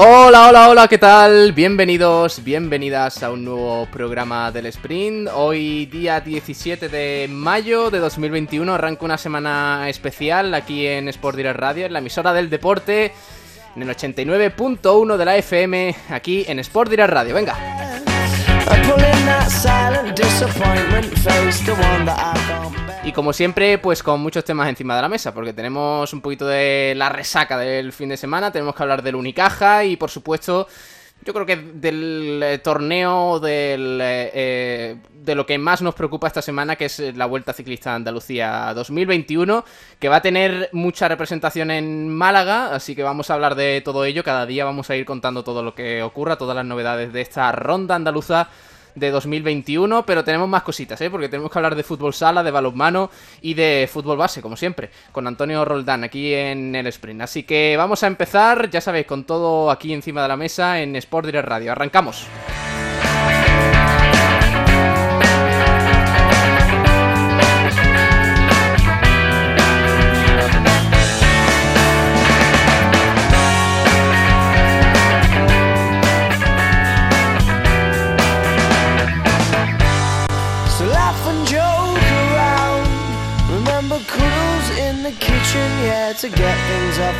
Hola, hola, hola, ¿qué tal? Bienvenidos, bienvenidas a un nuevo programa del Sprint. Hoy día 17 de mayo de 2021 arranca una semana especial aquí en Sport Direct Radio, en la emisora del deporte, en el 89.1 de la FM, aquí en Sport Direct Radio. Venga. Y como siempre, pues con muchos temas encima de la mesa, porque tenemos un poquito de la resaca del fin de semana, tenemos que hablar del Unicaja y por supuesto, yo creo que del eh, torneo, del, eh, eh, de lo que más nos preocupa esta semana, que es la Vuelta Ciclista Andalucía 2021, que va a tener mucha representación en Málaga, así que vamos a hablar de todo ello, cada día vamos a ir contando todo lo que ocurra, todas las novedades de esta ronda andaluza de 2021, pero tenemos más cositas, ¿eh? porque tenemos que hablar de fútbol sala, de balonmano y de fútbol base, como siempre, con Antonio Roldán aquí en el sprint. Así que vamos a empezar, ya sabéis, con todo aquí encima de la mesa en Sport Direct Radio. Arrancamos.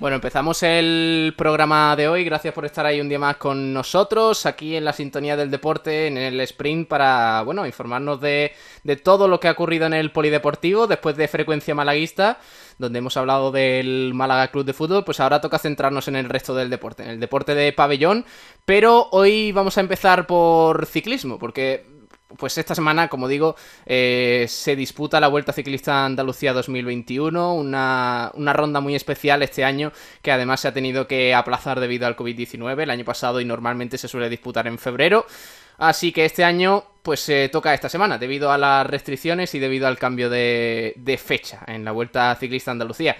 Bueno, empezamos el programa de hoy. Gracias por estar ahí un día más con nosotros, aquí en la sintonía del deporte, en el sprint, para, bueno, informarnos de, de todo lo que ha ocurrido en el polideportivo después de Frecuencia Malaguista, donde hemos hablado del Málaga Club de Fútbol. Pues ahora toca centrarnos en el resto del deporte, en el deporte de pabellón. Pero hoy vamos a empezar por ciclismo, porque pues esta semana, como digo, eh, se disputa la Vuelta Ciclista Andalucía 2021, una, una, ronda muy especial este año que además se ha tenido que aplazar debido al COVID-19 el año pasado y normalmente se suele disputar en febrero. Así que este año pues se toca esta semana debido a las restricciones y debido al cambio de, de fecha en la Vuelta Ciclista Andalucía.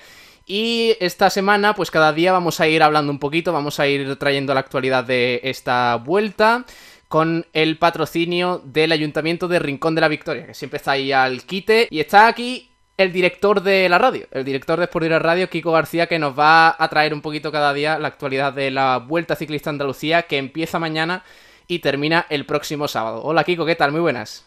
Y esta semana, pues cada día vamos a ir hablando un poquito, vamos a ir trayendo la actualidad de esta vuelta con el patrocinio del Ayuntamiento de Rincón de la Victoria, que siempre está ahí al quite. Y está aquí el director de la radio, el director de Sport Radio, Kiko García, que nos va a traer un poquito cada día la actualidad de la Vuelta Ciclista Andalucía, que empieza mañana y termina el próximo sábado. Hola Kiko, ¿qué tal? Muy buenas.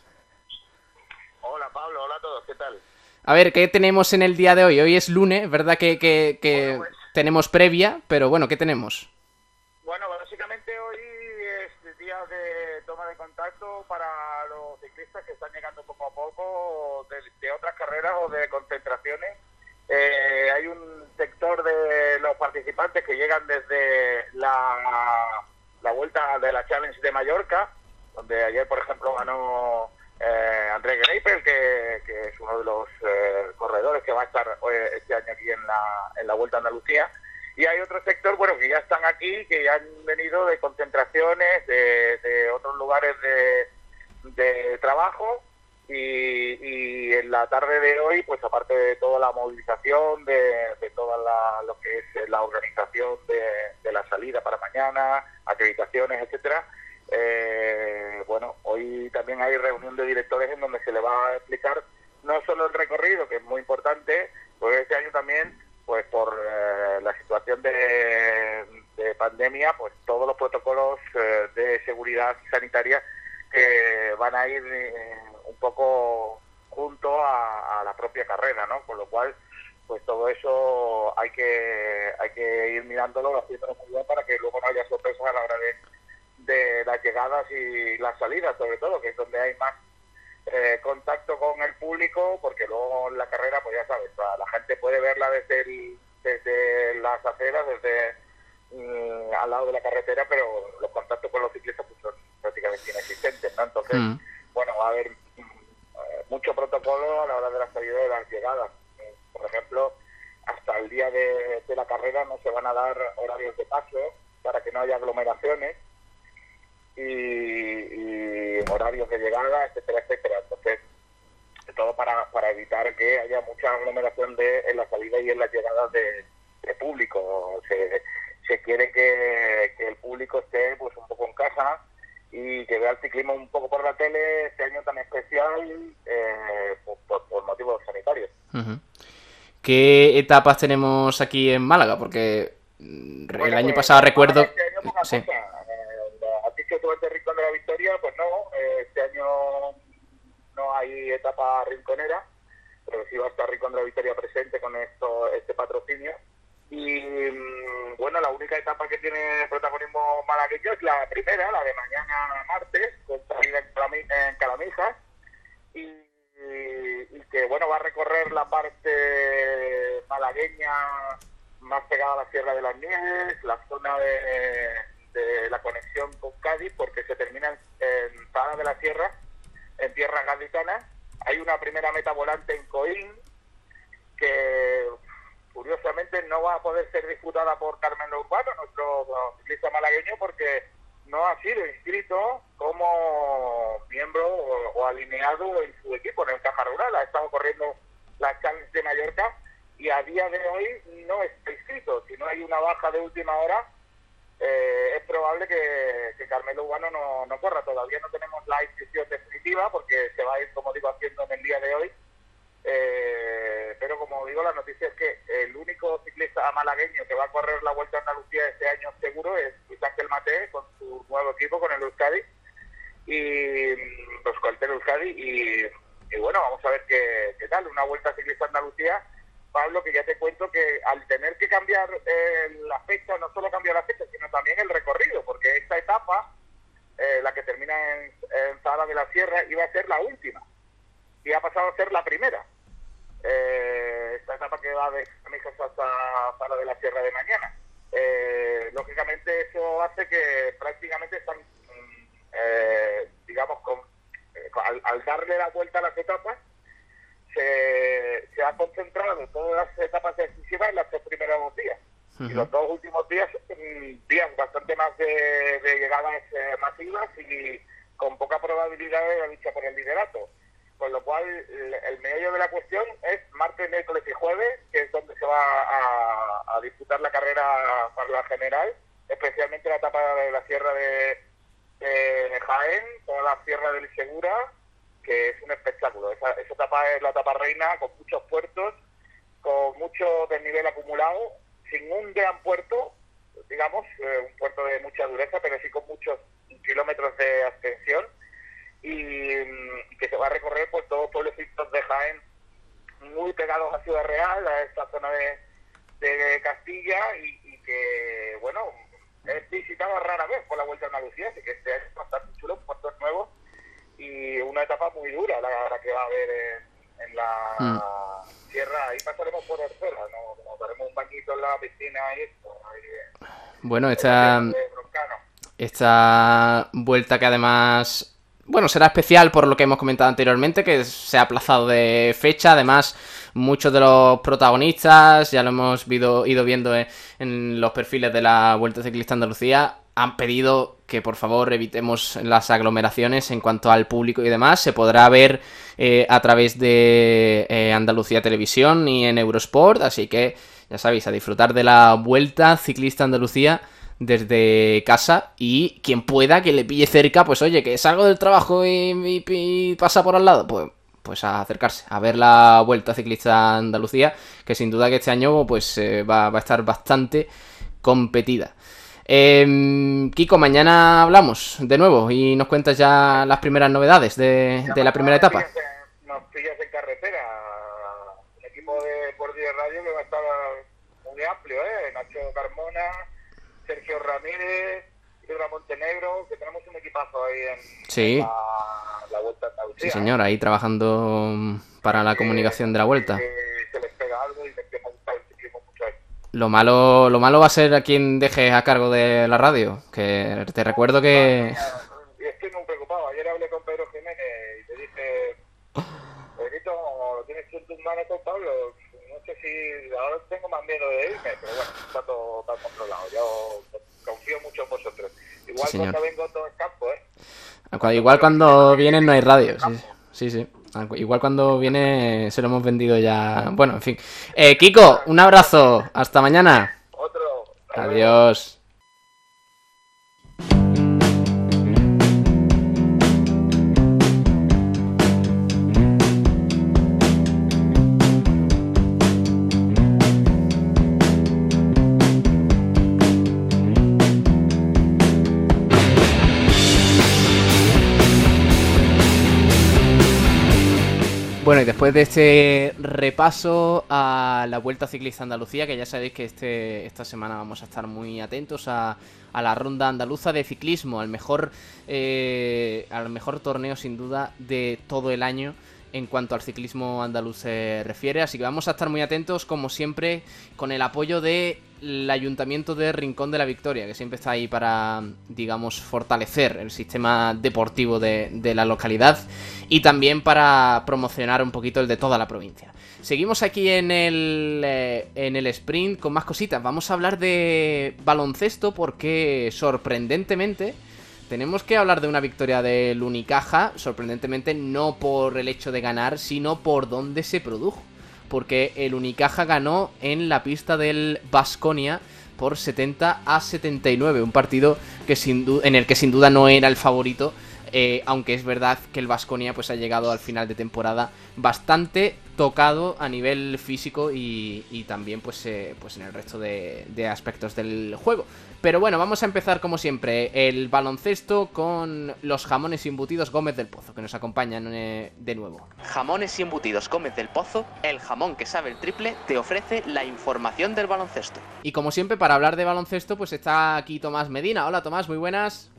Hola Pablo, hola a todos, ¿qué tal? A ver, ¿qué tenemos en el día de hoy? Hoy es lunes, ¿verdad que, que, pues tenemos previa? Pero bueno, ¿qué tenemos? para los ciclistas que están llegando poco a poco de, otras carreras o de concentraciones. Eh, hay un sector de los participantes que llegan desde la, la vuelta de la Challenge de Mallorca, donde ayer, por ejemplo, ganó eh, André Greipel, que, que, es uno de los eh, corredores que va a estar este año aquí en la, en la Vuelta a Andalucía. Y hay otro sector, bueno, que ya están aquí, que ya han venido de concentraciones, de, de otros lugares de, de trabajo y, en la tarde de hoy, pues aparte de toda la movilización, de, toda la, lo que es la organización de, la salida para mañana, acreditaciones, etcétera, eh, bueno, hoy también hay reunión de directores en donde se le va a explicar no solo el recorrido, que es muy importante, pues este año también, pues por eh, la situación de, de, pandemia, pues todos los protocolos eh, de seguridad sanitaria que van a ir eh, un poco junto a, la propia carrera, ¿no? Con lo cual, pues todo eso hay que hay que ir mirándolo, haciéndolo muy bien para que luego no haya sorpresas a la hora de, de las llegadas y las salidas, sobre todo, que es donde hay más eh, contacto con el público, porque luego en la carrera, pues ya sabes, la gente puede verla desde, desde las aceras, desde mm, al lado de la carretera, pero los contactos con los ciclistas pues, son prácticamente inexistentes, ¿no? Entonces, mm. bueno, va a haber mucho protocolo a la hora de la salida y de las llegadas. Por ejemplo, hasta el día de, la carrera no se van a dar horarios de paso para que no haya aglomeraciones y, horarios de llegada, etcétera, etcétera. Entonces, todo para, para evitar que haya mucha aglomeración de, en la salida y en las llegadas de, público. Se, se quiere que, el público esté pues un poco en casa y que vea el ciclismo un poco por la tele este año tan especial eh, por, motivos sanitarios. ¿Qué etapas tenemos aquí en Málaga? Porque mm, el año pues, pasado recuerdo... Este año sí. cosa. Eh, ¿Has dicho tú el Rincón de la Victoria? Pues no, eh, este año no hay etapa rinconera, pero sí va a estar Rincón de la Victoria presente con esto este patrocinio. Y mm, bueno, la única etapa que tiene protagonismo malagueño es la primera, la de mañana martes, con salida en Calamijas. Y que bueno va a recorrer la parte malagueña más pegada a la Sierra de las Nieves, la zona de, la conexión con Cádiz, porque se termina en, Zara de la Sierra, en tierra gaditana. Hay una primera meta volante en Coín, que curiosamente no va a poder ser disputada por Carmen Urbano, nuestro ciclista malagueño, porque no ha sido inscrito como miembro o, alineado en su equipo, en el Caja Rural. Ha estado corriendo la Challenge de Mallorca y a día de hoy no está inscrito. Si no hay una baja de última hora, eh, es probable que, Carmelo Urbano no, no corra. Todavía no tenemos la inscripción definitiva porque se va a ir, como digo, haciendo en el día de hoy eh, pero como digo, la noticia es que el único ciclista malagueño que va a correr la Vuelta a Andalucía este año seguro es Luis Mate con su nuevo equipo, con el Euskadi, y los pues, el Euskadi, y, bueno, vamos a ver qué, tal, una Vuelta Ciclista Andalucía. Pablo, que ya te cuento que al tener que cambiar eh, la fecha, no solo cambia la fecha, sino también el recorrido, porque esta etapa, eh, la que termina en, en de la Sierra, iba a ser la última y ha pasado a ser la primera. Eh, esta etapa que va de Camisas hasta Sala de la Sierra de mañana. Eh, lógicamente eso hace que prácticamente están, eh, digamos, con, al, darle la vuelta a las etapas, se, se ha concentrado todas las etapas decisivas en los tres primeros días. Y los dos últimos días, mm, días bastante más de, de llegadas masivas y con poca probabilidad de la lucha por el liderato. Con lo cual, el medio de la cuestión es martes, miércoles y jueves, que es donde se va a, disputar la carrera para la general, especialmente la etapa de la sierra de, Jaén, toda la sierra del Segura, que es un espectáculo. Esa, etapa es la etapa reina, con muchos puertos, con mucho desnivel acumulado, sin un gran puerto, digamos, eh, un puerto de mucha dureza, pero sí con muchos kilómetros de ascensión y, que va a recorrer por todos los pueblecitos de Jaén muy pegados a Ciudad Real, a esta zona de, de Castilla y, que, bueno, es visitado rara vez por la Vuelta a Andalucía, así que este es bastante chulo, puertos nuevos y una etapa muy dura la, que va a haber en, la mm. sierra. Ahí pasaremos por Orzuela, ¿no? Como daremos un bañito en la piscina y esto. bueno, esta, esta vuelta que además bueno, será especial por lo que hemos comentado anteriormente, que se ha aplazado de fecha. Además, muchos de los protagonistas, ya lo hemos ido, viendo en, los perfiles de la Vuelta Ciclista Andalucía, han pedido que por favor evitemos las aglomeraciones en cuanto al público y demás. Se podrá ver eh, a través de eh, Andalucía Televisión y en Eurosport, así que ya sabéis, a disfrutar de la Vuelta Ciclista Andalucía desde casa y quien pueda que le pille cerca, pues oye, que salgo del trabajo y, pasa por al lado, pues, pues a acercarse, a ver la Vuelta Ciclista Andalucía, que sin duda que este año pues eh, va, a estar bastante competida. Em, Kiko, mañana hablamos de nuevo y nos cuentas ya las primeras novedades de, la primera etapa. Nos pillas en carretera. El equipo de Por Radio que va a estar muy amplio, ¿eh? Sergio Ramírez, Fibra Montenegro, que tenemos un equipazo ahí en, Sí. la, la Vuelta a Andalucía. Sí, señor, ahí trabajando mm, para la comunicación de la vuelta. Se les pega algo y les empieza a gustar el ciclismo mucho ahí. Lo malo, lo malo va a ser a quien dejes a cargo de la radio. Que te recuerdo que. Y estoy muy preocupado. Ayer hablé con Pedro Jiménez y le dije, lo tienes tú en tus manos Pablo. Si ahora tengo más miedo de irme, pero bueno, está todo, está controlado. Yo confío mucho en vosotros. Igual Sí, cuando vengo todo el campo, ¿eh? Igual cuando vienen no hay radio. Sí, sí. sí. Ah, Igual cuando viene se lo hemos vendido ya. Bueno, en fin. Eh, Kiko, un abrazo. Hasta mañana. Otro. Adiós. Bueno, y después de este repaso a la Vuelta Ciclista Andalucía, que ya sabéis que este, esta semana vamos a estar muy atentos a, a la ronda andaluza de ciclismo, al mejor, eh, al mejor torneo sin duda de todo el año en cuanto al ciclismo andaluz se refiere. Así que vamos a estar muy atentos, como siempre, con el apoyo del Ayuntamiento de Rincón de la Victoria, que siempre está ahí para, digamos, fortalecer el sistema deportivo de, la localidad y también para promocionar un poquito el de toda la provincia. Seguimos aquí en el, eh, en el sprint con más cositas. Vamos a hablar de baloncesto porque sorprendentemente tenemos que hablar de una victoria del Unicaja, sorprendentemente no por el hecho de ganar, sino por dónde se produjo. Porque el Unicaja ganó en la pista del Basconia por 70 a 79, un partido que sin en el que sin duda no era el favorito, eh, aunque es verdad que el Basconia pues ha llegado al final de temporada bastante tocado a nivel físico y, también pues, eh, pues en el resto de aspectos del juego. Pero bueno, vamos a empezar como siempre el baloncesto con los jamones embutidos Gómez del Pozo, que nos acompañan eh, de nuevo. Jamones y embutidos Gómez del Pozo, el jamón que sabe el triple, te ofrece la información del baloncesto. Y como siempre, para hablar de baloncesto, pues está aquí Tomás Medina. Hola Tomás, muy buenas.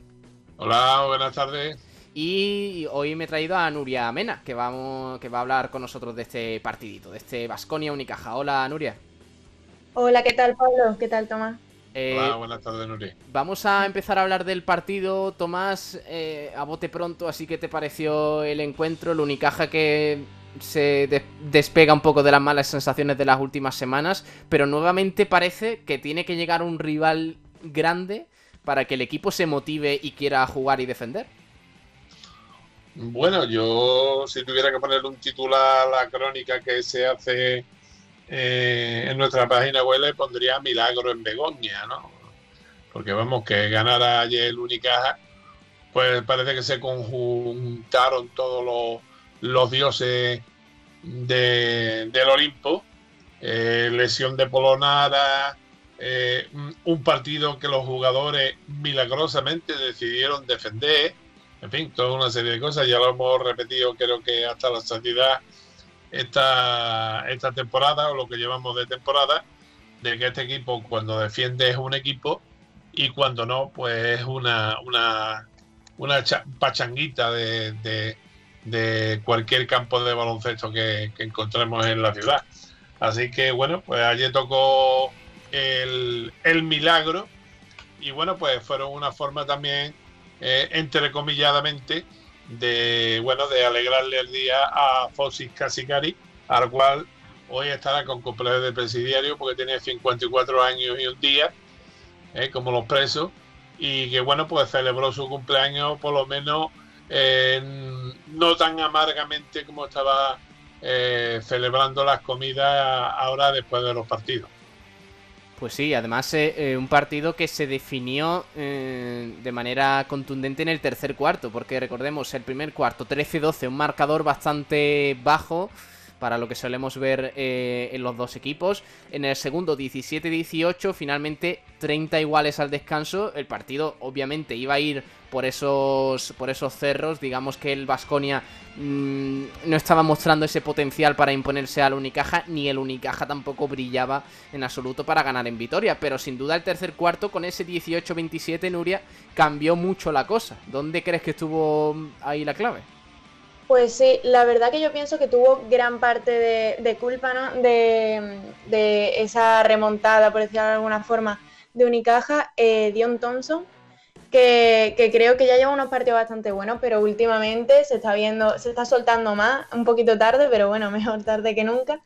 Hola, buenas tardes. Y hoy me he traído a Nuria Mena, que, vamos, que va a hablar con nosotros de este partidito, de este Basconia Unicaja. Hola Nuria. Hola, ¿qué tal Pablo? ¿Qué tal Tomás? Eh, Hola, buenas tardes, Nuri. Vamos a empezar a hablar del partido, Tomás, eh, a bote pronto, así que te pareció el encuentro, el Unicaja que se de- despega un poco de las malas sensaciones de las últimas semanas, pero nuevamente parece que tiene que llegar un rival grande para que el equipo se motive y quiera jugar y defender. Bueno, yo si tuviera que poner un titular a la crónica que se hace eh, en nuestra página web, le pondría Milagro en Begoña, ¿no? Porque vamos, que ganara ayer el Unicaja, pues parece que se conjuntaron todos los, dioses de- del Olimpo. Eh, lesión de Polonara, eh, un- un partido que los jugadores milagrosamente decidieron defender. En fin, toda una serie de cosas. Ya lo hemos repetido, creo que hasta la saciedad esta, esta temporada o lo que llevamos de temporada, de que este equipo cuando defiende es un equipo y cuando no, pues es una, una, una cha- pachanguita de, de- cualquier campo de baloncesto que, que encontremos en la ciudad. Así que bueno, pues ayer tocó el, el milagro y bueno, pues fueron una forma también, eh, entrecomilladamente, de bueno, de alegrarle el día a Fosis Casicari, al cual hoy estará con cumpleaños de presidiario porque tiene 54 años y un día, eh, como los presos, y que bueno, pues celebró su cumpleaños por lo menos eh, no tan amargamente como estaba eh, celebrando las comidas ahora después de los partidos. Pues sí, además eh, eh, un partido que se definió eh, de manera contundente en el tercer cuarto, porque recordemos, el primer cuarto 13-12, un marcador bastante bajo, para lo que solemos ver eh, en los dos equipos. En el segundo 17-18, finalmente 30 iguales al descanso. El partido obviamente iba a ir por esos, por esos cerros. Digamos que el Vasconia mm, no estaba mostrando ese potencial para imponerse al Unicaja, ni el Unicaja tampoco brillaba en absoluto para ganar en Vitoria. Pero sin duda el tercer cuarto con ese 18-27, Nuria, cambió mucho la cosa. ¿Dónde crees que estuvo ahí la clave? Pues sí, la verdad que yo pienso que tuvo gran parte de, culpa, ¿no? De, esa remontada, por decirlo de alguna forma, de Unicaja, eh, Dion Thompson, que, creo que ya lleva unos partidos bastante buenos, pero últimamente se está viendo, se está soltando más, un poquito tarde, pero bueno, mejor tarde que nunca.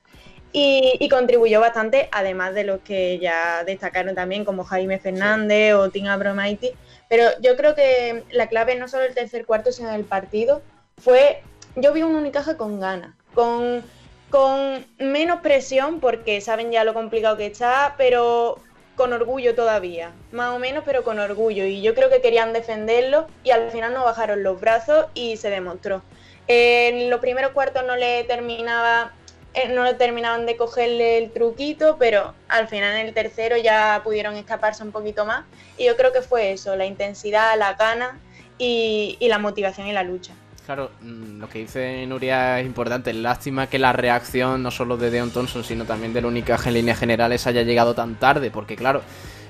Y, contribuyó bastante, además de los que ya destacaron también, como Jaime Fernández o Tim Abromaiti. Pero yo creo que la clave no solo el tercer cuarto, sino el partido, fue yo vi un Unicaja con ganas, con, con menos presión, porque saben ya lo complicado que está, pero con orgullo todavía, más o menos, pero con orgullo. Y yo creo que querían defenderlo y al final no bajaron los brazos y se demostró. En los primeros cuartos no le terminaba, eh, no le terminaban de cogerle el truquito, pero al final en el tercero ya pudieron escaparse un poquito más. Y yo creo que fue eso, la intensidad, la gana y la motivación y la lucha. Claro, mm, lo que dice Nuria es importante. Lástima que la reacción no solo de Deon Thompson, sino también del Unicaja en líneas generales haya llegado tan tarde. Porque claro,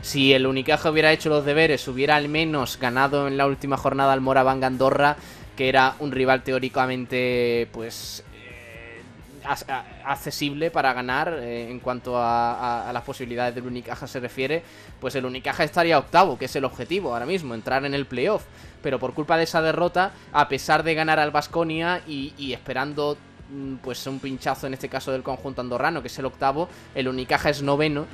si el Unicaja hubiera hecho los deberes, hubiera al menos ganado en la última jornada al Moraván Andorra, que era un rival teóricamente, pues accesible para ganar eh, en cuanto a, las posibilidades del Unicaja se refiere, pues el Unicaja estaría octavo, que es el objetivo ahora mismo, entrar en el playoff. Pero por culpa de esa derrota, a pesar de ganar al Vasconia y, esperando mm, pues un pinchazo en este caso del conjunto andorrano, que es el octavo, el Unicaja es noveno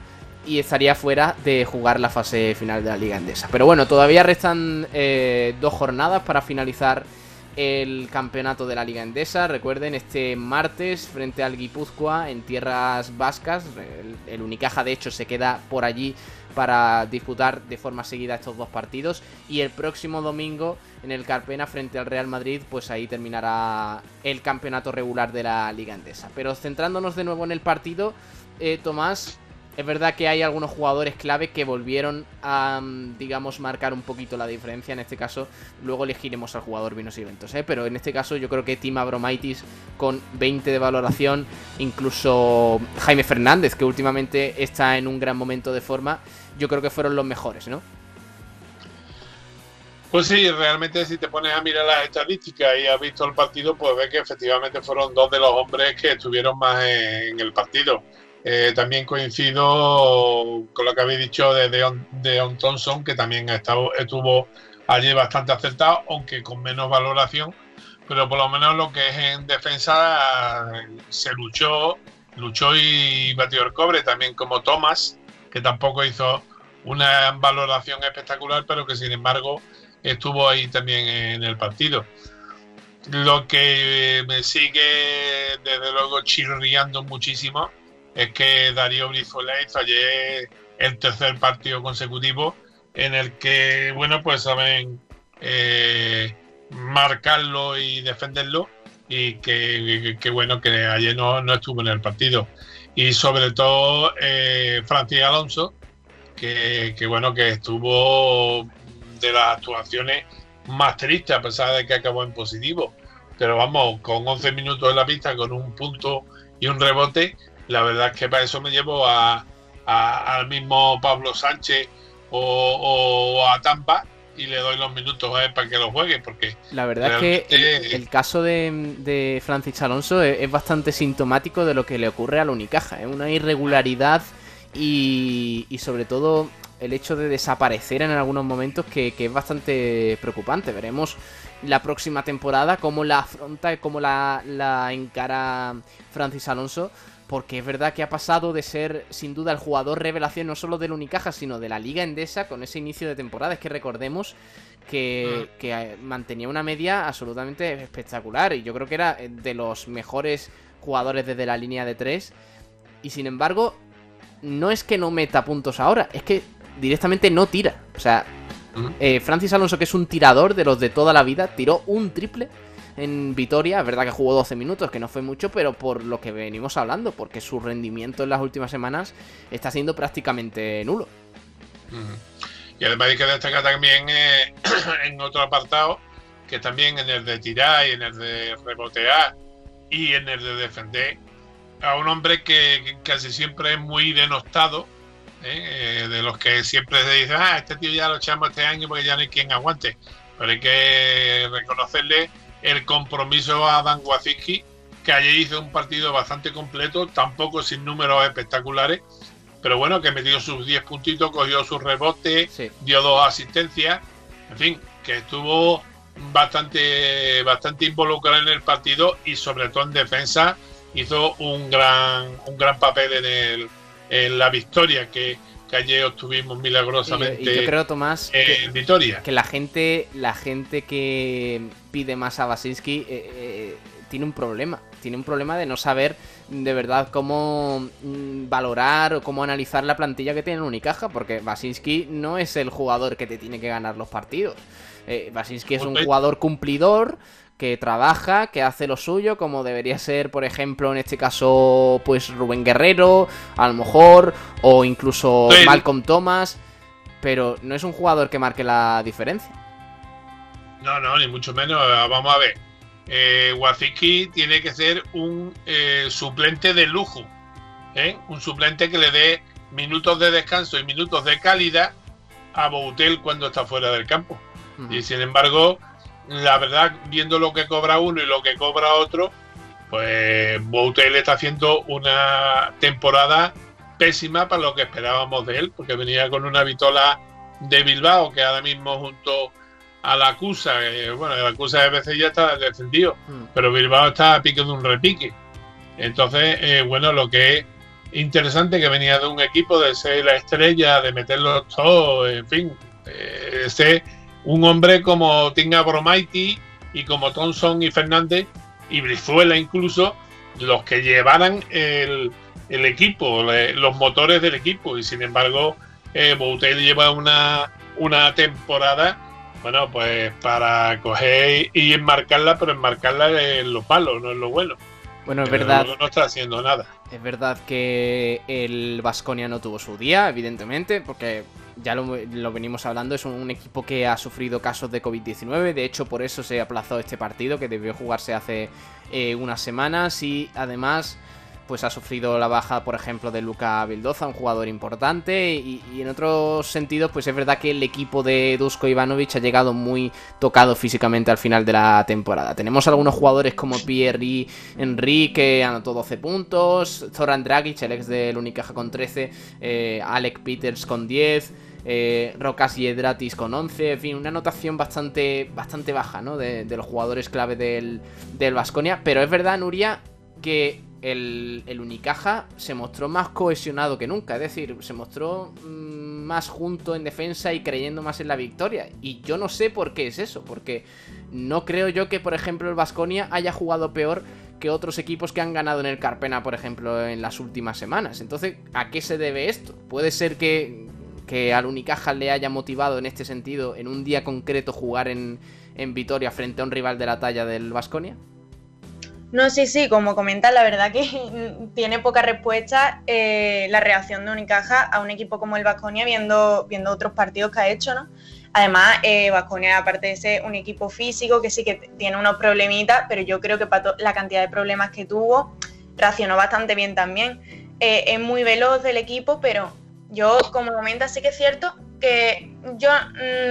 y estaría fuera de jugar la fase final de la Liga Endesa. Pero bueno, todavía restan eh, dos jornadas para finalizar el campeonato de la Liga Endesa. Recuerden, este martes frente al Guipúzcoa en tierras vascas. El, Unicaja, de hecho, se queda por allí para disputar de forma seguida estos dos partidos. Y el próximo domingo en el Carpena frente al Real Madrid, pues ahí terminará el campeonato regular de la Liga Endesa. Pero centrándonos de nuevo en el partido, eh, Tomás, es verdad que hay algunos jugadores clave que volvieron a, mm, digamos, marcar un poquito la diferencia. En este caso, luego elegiremos al jugador Vinos y Eventos, ¿eh? Pero en este caso, yo creo que Tim Abromaitis con 20 de valoración, incluso Jaime Fernández, que últimamente está en un gran momento de forma, yo creo que fueron los mejores, ¿no? Pues sí, realmente si te pones a mirar las estadísticas y has visto el partido, pues ves que efectivamente fueron dos de los hombres que estuvieron más en el partido. Eh, también coincido con lo que habéis dicho de Deon, Thompson, que también estado, estuvo allí bastante acertado, aunque con menos valoración, pero por lo menos lo que es en defensa se luchó, luchó y batió el cobre, también como Thomas, que tampoco hizo una valoración espectacular, pero que sin embargo estuvo ahí también en el partido. Lo que me sigue desde luego chirriando muchísimo es que Darío Brizuela hizo ayer el tercer partido consecutivo en el que, bueno, pues saben eh, marcarlo y defenderlo y que, bueno, que ayer no, estuvo en el partido. Y sobre todo eh, Francis Alonso, que, bueno, que estuvo de las actuaciones más tristes a pesar de que acabó en positivo. Pero vamos, con 11 minutos en la pista, con un punto y un rebote, la verdad es que para eso me llevo a, al mismo Pablo Sánchez o, a Tampa y le doy los minutos a él para que lo juegue porque la verdad es que el, caso de, Francis Alonso es, bastante sintomático de lo que le ocurre al Unicaja. Es una irregularidad y, sobre todo el hecho de desaparecer en algunos momentos que, es bastante preocupante. Veremos la próxima temporada cómo la afronta cómo la, la encara Francis Alonso porque es verdad que ha pasado de ser sin duda el jugador revelación no solo del Unicaja, sino de la Liga Endesa con ese inicio de temporada. Es que recordemos que, mm. eh, mantenía una media absolutamente espectacular y yo creo que era de los mejores jugadores desde la línea de tres. Y sin embargo, no es que no meta puntos ahora, es que directamente no tira. O sea, eh, Francis Alonso, que es un tirador de los de toda la vida, tiró un triple en Vitoria. Es verdad que jugó 12 minutos, que no fue mucho, pero por lo que venimos hablando, porque su rendimiento en las últimas semanas está siendo prácticamente nulo. Y además hay que destacar también eh, en otro apartado, que también en el de tirar y en el de rebotear y en el de defender, a un hombre que, casi siempre es muy denostado, ¿eh? Eh, de los que siempre se dice, ah, este tío ya lo echamos este año porque ya no hay quien aguante. Pero hay que reconocerle el compromiso a Dan Wazinski, que ayer hizo un partido bastante completo, tampoco sin números espectaculares, pero bueno, que metió sus 10 puntitos, cogió su rebote, dio dos asistencias, en fin, que estuvo bastante, bastante involucrado en el partido y sobre todo en defensa hizo un gran, un gran papel en, el, en la victoria que, ayer obtuvimos milagrosamente y, yo creo Tomás en que, que la gente la gente que pide más a Basinski eh, eh, tiene un problema tiene un problema de no saber de verdad cómo mm, valorar o cómo analizar la plantilla que tiene Unicaja porque Basinski no es el jugador que te tiene que ganar los partidos. Eh, Basinski es un jugador cumplidor que trabaja, que hace lo suyo, como debería ser, por ejemplo, en este caso, pues Rubén Guerrero, a lo mejor, o incluso Malcolm Thomas, pero no es un jugador que marque la diferencia. No, no, ni mucho menos. Vamos a ver. Eh, tiene que ser un eh, suplente de lujo, ¿eh? un suplente que le dé minutos de descanso y minutos de calidad a Boutel cuando está fuera del campo. Y sin embargo, la verdad, viendo lo que cobra uno y lo que cobra otro, pues Boutel está haciendo una temporada pésima para lo que esperábamos de él, porque venía con una vitola de Bilbao que ahora mismo junto a la acusa, bueno, la acusa de veces ya está descendido, mm. pero Bilbao está a pique de un repique. Entonces, eh, bueno, lo que es interesante que venía de un equipo de ser la estrella, de meterlos todos, en fin, eh, ese un hombre como Tinga Bromaiti y como Thompson y Fernández y Brizuela incluso, los que llevaran el, equipo, los motores del equipo. Y sin embargo, eh, Boutel lleva una, una temporada, bueno, pues para coger y enmarcarla, pero enmarcarla en los palos, no en lo bueno. Bueno, es verdad. No está haciendo nada. Es verdad que el Vasconia no tuvo su día, evidentemente, porque ya lo, venimos hablando, es un, equipo que ha sufrido casos de COVID-19, de hecho por eso se aplazó este partido que debió jugarse hace eh, unas semanas y además pues ha sufrido la baja, por ejemplo, de Luca Vildoza, un jugador importante, y, en otros sentidos, pues es verdad que el equipo de Dusko Ivanovic ha llegado muy tocado físicamente al final de la temporada. Tenemos algunos jugadores como Pierre y Enrique, anotó 12 puntos, Zoran Dragic, el ex del Unicaja con 13, eh, Alec Peters con 10, eh, Rocas y Edratis con 11, en fin, una anotación bastante, bastante baja, ¿no? De, los jugadores clave del, del Vasconia, pero es verdad, Nuria, que el, Unicaja se mostró más cohesionado que nunca, es decir, se mostró mm, más junto en defensa y creyendo más en la victoria. Y yo no sé por qué es eso, porque no creo yo que, por ejemplo, el Vasconia haya jugado peor que otros equipos que han ganado en el Carpena, por ejemplo, en las últimas semanas. Entonces, ¿a qué se debe esto? Puede ser que, que al Unicaja le haya motivado en este sentido, en un día concreto, jugar en, en Vitoria frente a un rival de la talla del Vasconia. No, sí, sí, como comentas, la verdad que tiene poca respuesta eh, la reacción de Unicaja a un equipo como el Vasconia viendo, viendo otros partidos que ha hecho, ¿no? Además, eh, aparte de ser un equipo físico, que sí que tiene unos problemitas, pero yo creo que para la cantidad de problemas que tuvo, reaccionó bastante bien también. Eh, es muy veloz del equipo, pero yo, como comentas, sí que es cierto que yo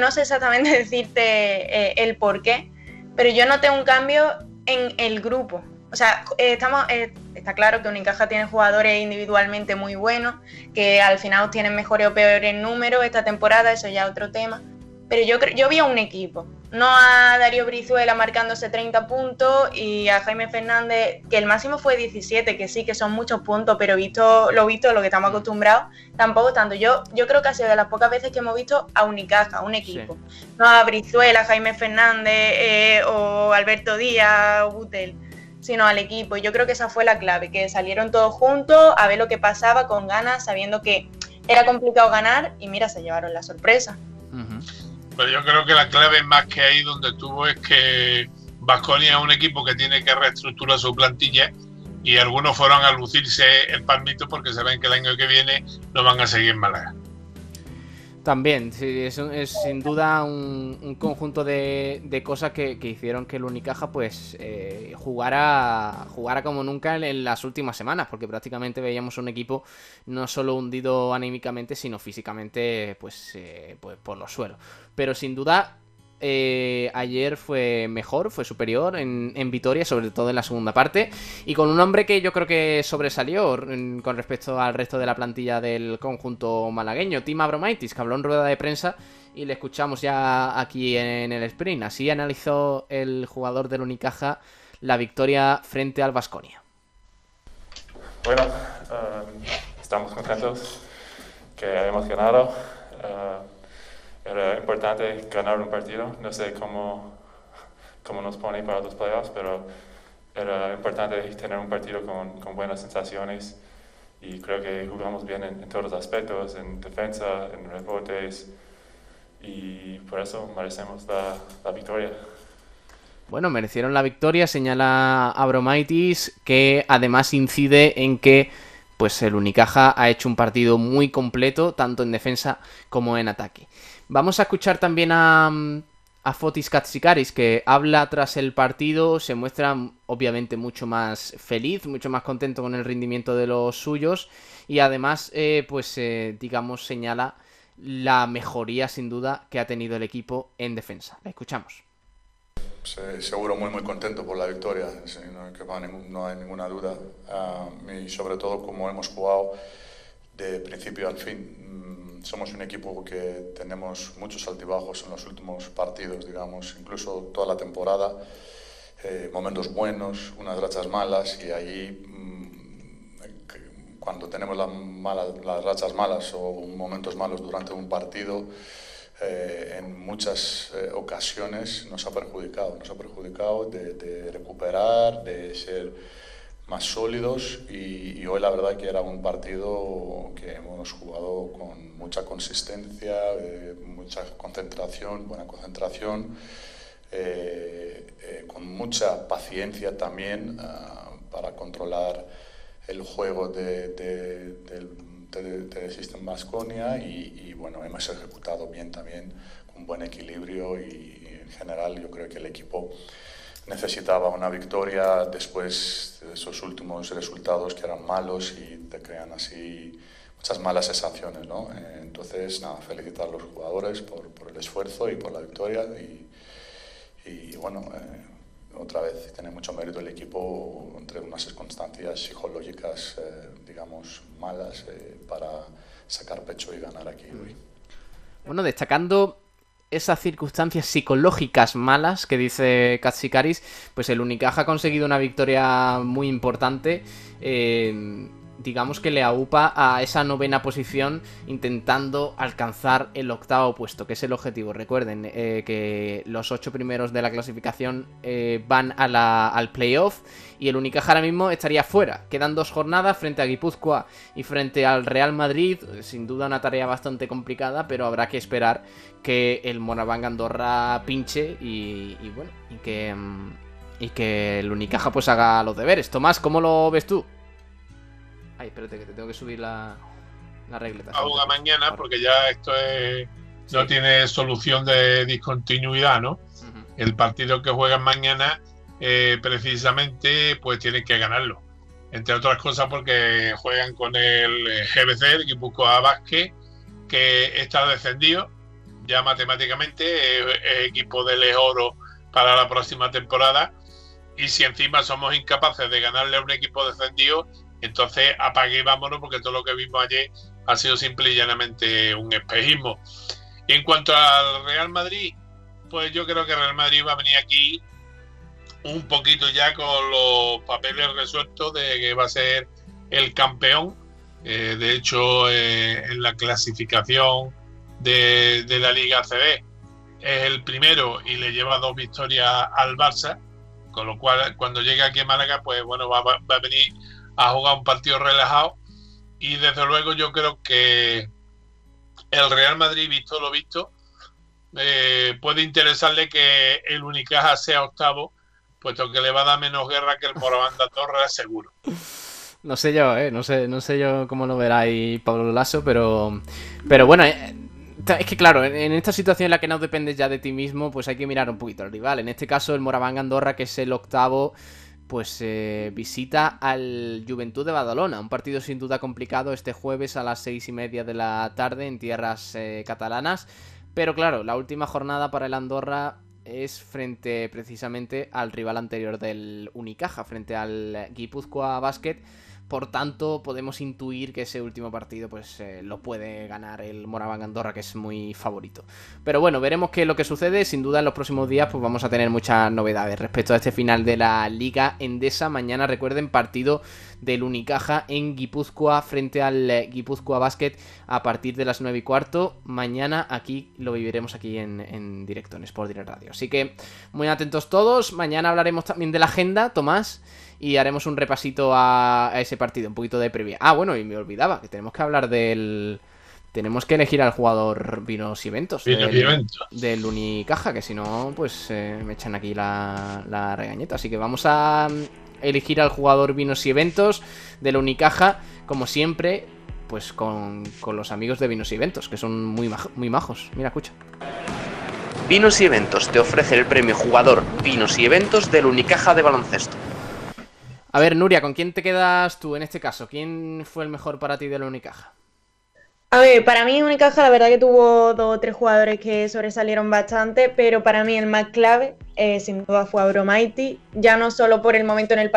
no sé exactamente decirte el por qué, pero yo noté un cambio en el grupo. O sea, eh, estamos, eh, está claro que Unicaja tiene jugadores individualmente muy buenos, que al final tienen mejores o peores números esta temporada, eso ya es otro tema. Pero yo, yo vi a un equipo, no a Darío Brizuela marcándose 30 puntos y a Jaime Fernández, que el máximo fue 17, que sí que son muchos puntos, pero visto lo visto, lo que estamos acostumbrados, tampoco tanto. Yo, yo creo que ha sido de las pocas veces que hemos visto a Unicaja, un equipo. No a Brizuela, Jaime Fernández eh, o Alberto Díaz o Butel sino al equipo. Y yo creo que esa fue la clave, que salieron todos juntos a ver lo que pasaba con ganas, sabiendo que era complicado ganar y mira, se llevaron la sorpresa. Pero yo creo que la clave más que ahí donde tuvo es que Vasconia es un equipo que tiene que reestructurar su plantilla y algunos fueron a lucirse el palmito porque saben que el año que viene no van a seguir en Málaga. También, sí, es, sin duda un, conjunto de, cosas que, hicieron que el Unicaja pues eh, jugara, jugara como nunca en, las últimas semanas, porque prácticamente veíamos un equipo no solo hundido anímicamente, sino físicamente pues, eh, pues por los suelos. Pero sin duda eh, ayer fue mejor, fue superior en, en, Vitoria, sobre todo en la segunda parte, y con un hombre que yo creo que sobresalió con respecto al resto de la plantilla del conjunto malagueño, Tim Abromaitis, que habló en rueda de prensa y le escuchamos ya aquí en el sprint. Así analizó el jugador del Unicaja la victoria frente al Vasconia. Bueno, eh, estamos contentos que hemos ganado. Uh, era importante ganar un partido. No sé cómo, cómo nos pone para los playoffs, pero era importante tener un partido con, con buenas sensaciones y creo que jugamos bien en, todos los aspectos, en defensa, en rebotes y por eso merecemos la, la victoria. Bueno, merecieron la victoria, señala Abromaitis, que además incide en que pues el Unicaja ha hecho un partido muy completo, tanto en defensa como en ataque. Vamos a escuchar también a, a Fotis Katsikaris, que habla tras el partido, se muestra obviamente mucho más feliz, mucho más contento con el rendimiento de los suyos y además, eh, pues eh, digamos, señala la mejoría sin duda que ha tenido el equipo en defensa. La escuchamos. seguro muy muy contento por la victoria, no, hay ninguna duda. Ah, y sobre todo como hemos jugado de principio al fin somos un equipo que tenemos muchos altibajos en los últimos partidos, digamos, incluso toda la temporada, eh, momentos buenos, unas rachas malas y ahí mm, cuando tenemos las, rachas malas o momentos malos durante un partido, eh, en muchas eh, ocasiones nos ha perjudicado, nos ha perjudicado de recuperar, de ser más sólidos y, hoy la verdad que era un partido que hemos jugado con mucha consistencia, eh, mucha concentración, buena concentración, eh, eh, con mucha paciencia también ah, para controlar el juego de, de, del, de, System Vasconia y, y, bueno, hemos ejecutado bien también, con buen equilibrio y en general yo creo que el equipo necesitaba una victoria después de esos últimos resultados que eran malos y te crean así muchas malas sensaciones. ¿no? Eh, entonces, nada, felicitar a los jugadores por, por el esfuerzo y por la victoria y, y bueno, eh, otra vez tiene mucho mérito el equipo entre unas circunstancias psicológicas, eh, digamos, malas para sacar pecho y ganar aquí hoy. Bueno, destacando esas circunstancias psicológicas malas que dice Katsikaris, pues el Unicaja ha conseguido una victoria muy importante. Eh, digamos que le aupa a esa novena posición intentando alcanzar el octavo puesto, que es el objetivo. Recuerden eh, que los ocho primeros de la clasificación eh, van al playoff y el Unicaja ahora mismo estaría fuera. Quedan dos jornadas frente a Guipúzcoa y frente al Real Madrid. Sin duda una tarea bastante complicada, pero habrá que esperar que el Moraván Andorra pinche y, bueno, y que, mm, y que el Unicaja pues haga los deberes. Tomás, ¿cómo lo ves tú? Ay, espérate, que te tengo que subir la, la regleta. A mañana, porque ya esto es, no tiene solución de discontinuidad, ¿no? El partido que juegan mañana, eh, precisamente, pues tienen que ganarlo. Entre otras cosas, porque juegan con el eh, GBC, el equipo a Vázquez, que está descendido ya matemáticamente, es, equipo de Oro para la próxima temporada. Y si encima somos incapaces de ganarle a un equipo descendido, entonces apague y vámonos porque todo lo que vimos ayer ha sido simple y llanamente un espejismo. Y en cuanto al Real Madrid, pues yo creo que Real Madrid va a venir aquí un poquito ya con los papeles resueltos de que va a ser el campeón. Eh, de hecho, eh, en la clasificación de, la Liga CB es el primero y le lleva dos victorias al Barça, con lo cual cuando llegue aquí a Málaga, pues bueno, va a venir a jugar un partido relajado y desde luego yo creo que el Real Madrid, visto lo visto, eh, puede interesarle que el Unicaja sea octavo puesto que le va a dar menos guerra que el Moraván Torre, seguro. No sé yo, ¿eh? No sé, no sé yo cómo lo verá ahí Pablo Lasso, pero, pero bueno, eh, es que claro, en esta situación en la que no dependes ya de ti mismo, pues hay que mirar un poquito al rival. En este caso, el Moraván Andorra, que es el octavo, pues eh, visita al Juventud de Badalona, un partido sin duda complicado este jueves a las seis y media de la tarde en tierras eh, catalanas. Pero claro, la última jornada para el Andorra es frente precisamente al rival anterior del Unicaja, frente al Guipúzcoa Basket por tanto, podemos intuir que ese último partido pues eh, lo puede ganar el Moraván Andorra, que es muy favorito. Pero bueno, veremos qué es lo que sucede. Sin duda, en los próximos días pues vamos a tener muchas novedades respecto a este final de la Liga Endesa. Mañana, recuerden, partido del Unicaja en Guipúzcoa frente al eh, Guipúzcoa Basket a partir de las 9 y cuarto. Mañana aquí lo viviremos aquí en, en directo en Sport Direct Radio. Así que muy atentos todos. Mañana hablaremos también de la agenda, Tomás y haremos un repasito a, ese partido, un poquito de previa. Ah, bueno, y me olvidaba que tenemos que hablar del... Tenemos que elegir al jugador Vinos y Eventos. del, del, Unicaja, que si no, pues eh, me echan aquí la, la regañeta. Así que vamos a mm, elegir al jugador Vinos y Eventos del Unicaja, como siempre, pues con, con, los amigos de Vinos y Eventos, que son muy, muy majos. Mira, escucha. Vinos y Eventos te ofrece el premio jugador Vinos y Eventos del Unicaja de baloncesto. A ver, Nuria, ¿con quién te quedas tú en este caso? ¿Quién fue el mejor para ti de la Unicaja? A ver, para mí Unicaja la verdad que tuvo dos o tres jugadores que sobresalieron bastante, pero para mí el más clave eh, sin duda fue Abromaiti, ya no solo por el momento en el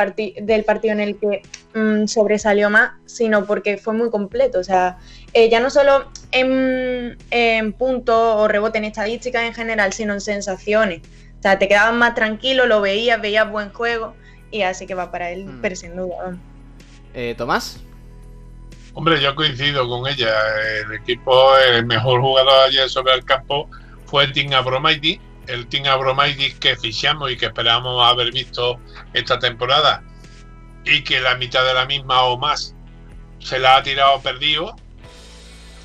del partido en el que mm, sobresalió más, sino porque fue muy completo, o sea, eh, ya no solo en, en puntos o rebote en estadísticas en general, sino en sensaciones, o sea, te quedabas más tranquilo, lo veías, veías buen juego, y así que va para él, hmm. pero sin duda. Eh, Tomás. Hombre, yo coincido con ella. El equipo, el mejor jugador ayer sobre el campo fue el Team Abromaiti. El Team Abromaiti que fichamos y que esperamos haber visto esta temporada y que la mitad de la misma o más se la ha tirado perdido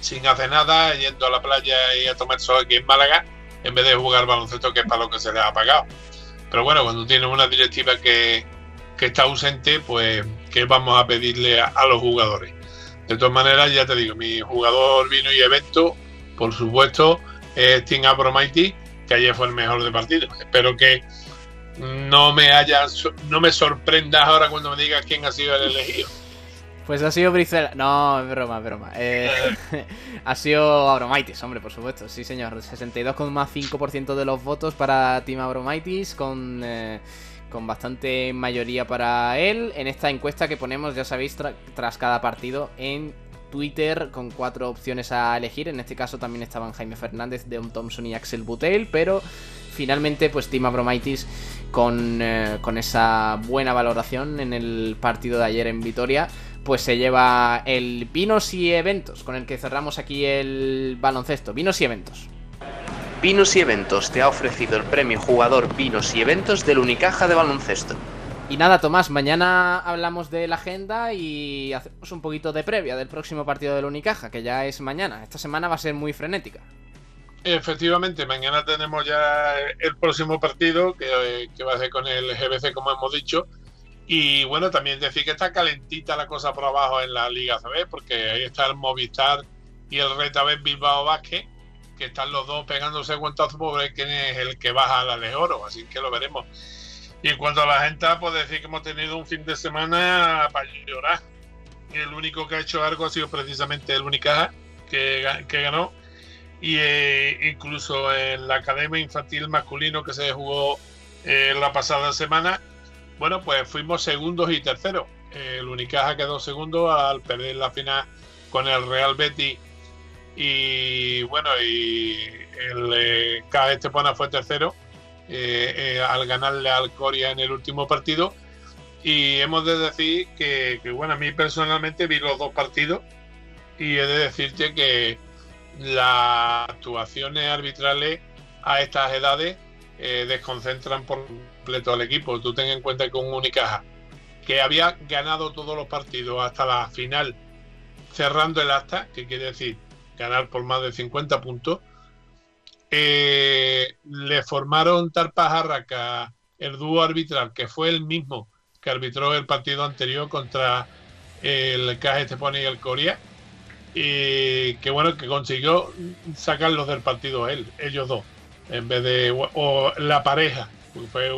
sin hacer nada, yendo a la playa y a tomar sol aquí en Málaga, en vez de jugar baloncesto, que es para lo que se le ha pagado. Pero bueno, cuando tienes una directiva que, está ausente, pues ¿qué vamos a pedirle a, los jugadores? De todas maneras, ya te digo, mi jugador vino y evento, por supuesto, es Abromighty, que ayer fue el mejor de partido. Espero que no me haya, no me sorprendas ahora cuando me digas quién ha sido el elegido. Pues ha sido Brizuela. No, es broma, es broma. Eh, ha sido Abromaitis, hombre, por supuesto. Sí, señor. 62,5% de los votos para Team Abromaitis, con, eh, con bastante mayoría para él. En esta encuesta que ponemos, ya sabéis, tras cada partido en Twitter, con cuatro opciones a elegir. En este caso también estaban Jaime Fernández, Deon Thompson y Axel Butel, pero finalmente, pues Team Abromaitis con, eh, con esa buena valoración en el partido de ayer en Vitoria pues se lleva el Vinos y Eventos, con el que cerramos aquí el baloncesto. Vinos y Eventos. Vinos y Eventos te ha ofrecido el premio jugador Vinos y Eventos del Unicaja de baloncesto. Y nada, Tomás, mañana hablamos de la agenda y hacemos un poquito de previa del próximo partido del Unicaja, que ya es mañana. Esta semana va a ser muy frenética. Efectivamente, mañana tenemos ya el próximo partido, que, que va a ser con el GBC, como hemos dicho, y bueno, también decir que está calentita la cosa por abajo en la Liga CB, porque ahí está el Movistar y el Retabet Bilbao Vázquez, que están los dos pegándose guantazos por ver quién es el que baja al Alejoro, así que lo veremos. Y en cuanto a la gente, pues decir que hemos tenido un fin de semana para llorar. El único que ha hecho algo ha sido precisamente el Unicaja, que, que ganó. Y eh, incluso en la Academia Infantil Masculino que se jugó eh, la pasada semana, bueno, pues fuimos segundos y terceros. El Unicaja quedó segundo al perder la final con el Real Betis y bueno, y el eh, Estepona fue tercero eh, eh, al ganarle al Coria en el último partido. Y hemos de decir que, bueno, a mí personalmente vi los dos partidos y he de decirte que las actuaciones arbitrales a estas edades desconcentran por completo al equipo. Tú ten en cuenta que un Unicaja que había ganado todos los partidos hasta la final, cerrando el acta, que quiere decir ganar por más de 50 puntos, eh, le formaron tal pajarraca el dúo arbitral, que fue el mismo que arbitró el partido anterior contra el Caja Estepone y el Corea, y que bueno, que consiguió sacarlos del partido él, ellos dos, en vez de o la pareja, fue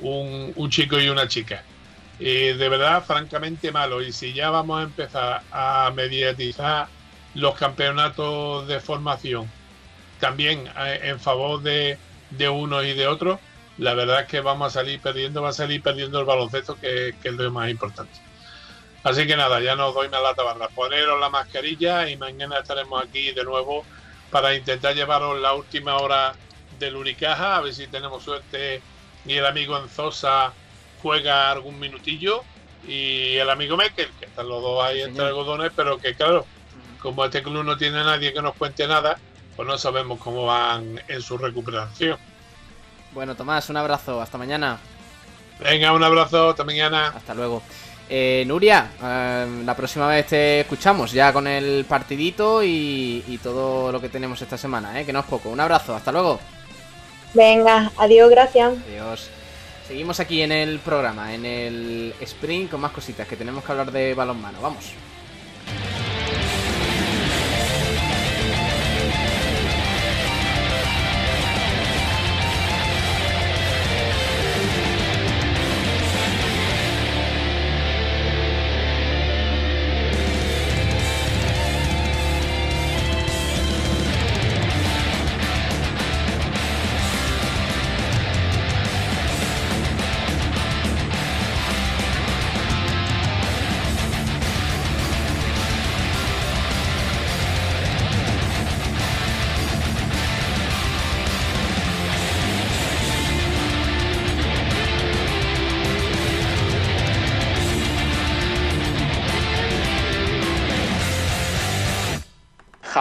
un, un chico y una chica. Y de verdad, francamente malo. Y si ya vamos a empezar a mediatizar los campeonatos de formación, también eh, en favor de, de unos y de otros, la verdad es que vamos a salir perdiendo, va a salir perdiendo el baloncesto, que, que es lo más importante. Así que nada, ya nos doy más la tabarra. Poneros la mascarilla y mañana estaremos aquí de nuevo para intentar llevaros la última hora del Unicaja, a ver si tenemos suerte y el amigo Enzosa juega algún minutillo y el amigo Mekel, que están los dos ahí entre algodones, pero que claro, como este club no tiene nadie que nos cuente nada, pues no sabemos cómo van en su recuperación. Bueno, Tomás, un abrazo, hasta mañana. Venga, un abrazo, hasta mañana. Hasta luego. Eh, Nuria, eh, la próxima vez te escuchamos ya con el partidito y, y todo lo que tenemos esta semana, ¿eh? que no es poco. Un abrazo, hasta luego. Venga, adiós, gracias. Adiós. Seguimos aquí en el programa, en el sprint con más cositas que tenemos que hablar de balonmano. Vamos.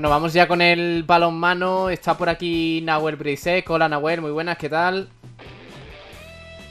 Bueno, vamos ya con el balonmano. Está por aquí Nahuel Brisek. Hola Nahuel, muy buenas, ¿qué tal?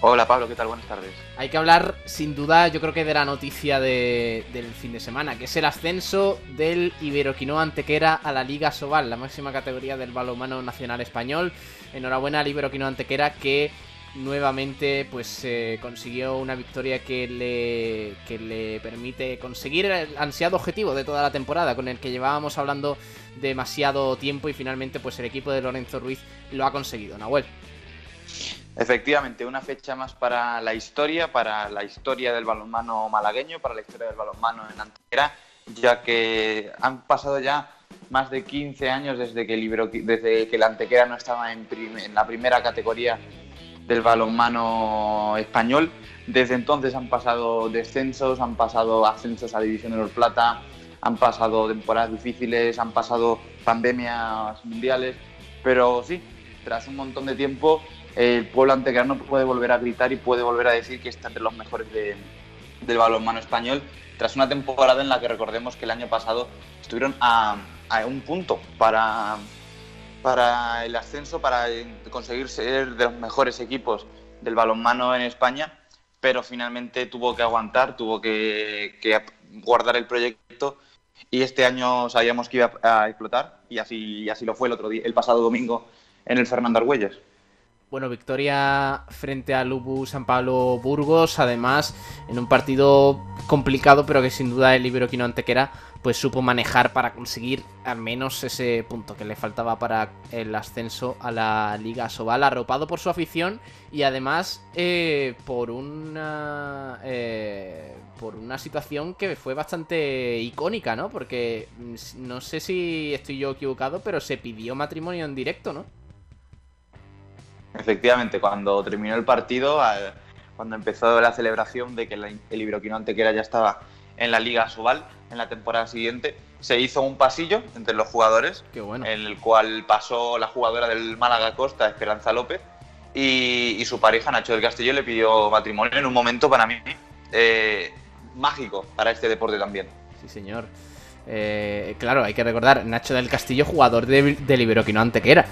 Hola Pablo, ¿qué tal? Buenas tardes. Hay que hablar, sin duda, yo creo que de la noticia de- del fin de semana, que es el ascenso del Iberoquinoa Antequera a la Liga Sobal, la máxima categoría del balonmano nacional español. Enhorabuena al Iberoquinoa Antequera que nuevamente pues eh, consiguió una victoria que le, que le permite conseguir el ansiado objetivo de toda la temporada, con el que llevábamos hablando demasiado tiempo y finalmente pues el equipo de Lorenzo Ruiz lo ha conseguido. Nahuel. Efectivamente, una fecha más para la historia, para la historia del balonmano malagueño, para la historia del balonmano en Antequera, ya que han pasado ya más de 15 años desde que el, desde que el Antequera no estaba en, en la primera categoría del balonmano español. Desde entonces han pasado descensos, han pasado ascensos a División de Oro Plata, han pasado temporadas difíciles, han pasado pandemias mundiales, pero sí, tras un montón de tiempo, el pueblo antequerano puede volver a gritar y puede volver a decir que está entre los mejores de- del balonmano español, tras una temporada en la que recordemos que el año pasado estuvieron a, a un punto para, para el ascenso, para conseguir ser de los mejores equipos del balonmano en España, pero finalmente tuvo que aguantar, tuvo que, guardar el proyecto y este año sabíamos que iba a explotar y así, y así lo fue el otro día, el pasado domingo en el Fernando Argüelles. Bueno, victoria frente a Lubu San Pablo Burgos, además en un partido complicado, pero que sin duda el Iberoquino Antequera pues supo manejar para conseguir al menos ese punto que le faltaba para el ascenso a la Liga Sobal, arropado por su afición y además eh, por una eh, por una situación que fue bastante icónica, ¿no? Porque mm, no sé si estoy yo equivocado, pero se pidió matrimonio en directo, ¿no? Efectivamente, cuando terminó el partido, cuando empezó la celebración de que el Iberoquino Antequera ya estaba en la Liga Sobal en la temporada siguiente, se hizo un pasillo entre los jugadores, en el cual pasó la jugadora del Málaga Costa, Esperanza López, y, su pareja, Nacho del Castillo, le pidió matrimonio en un momento para mí eh, mágico para este deporte también. Sí, señor. Eh, claro, hay que recordar, Nacho del Castillo, jugador de, del Iberoquino Antequera.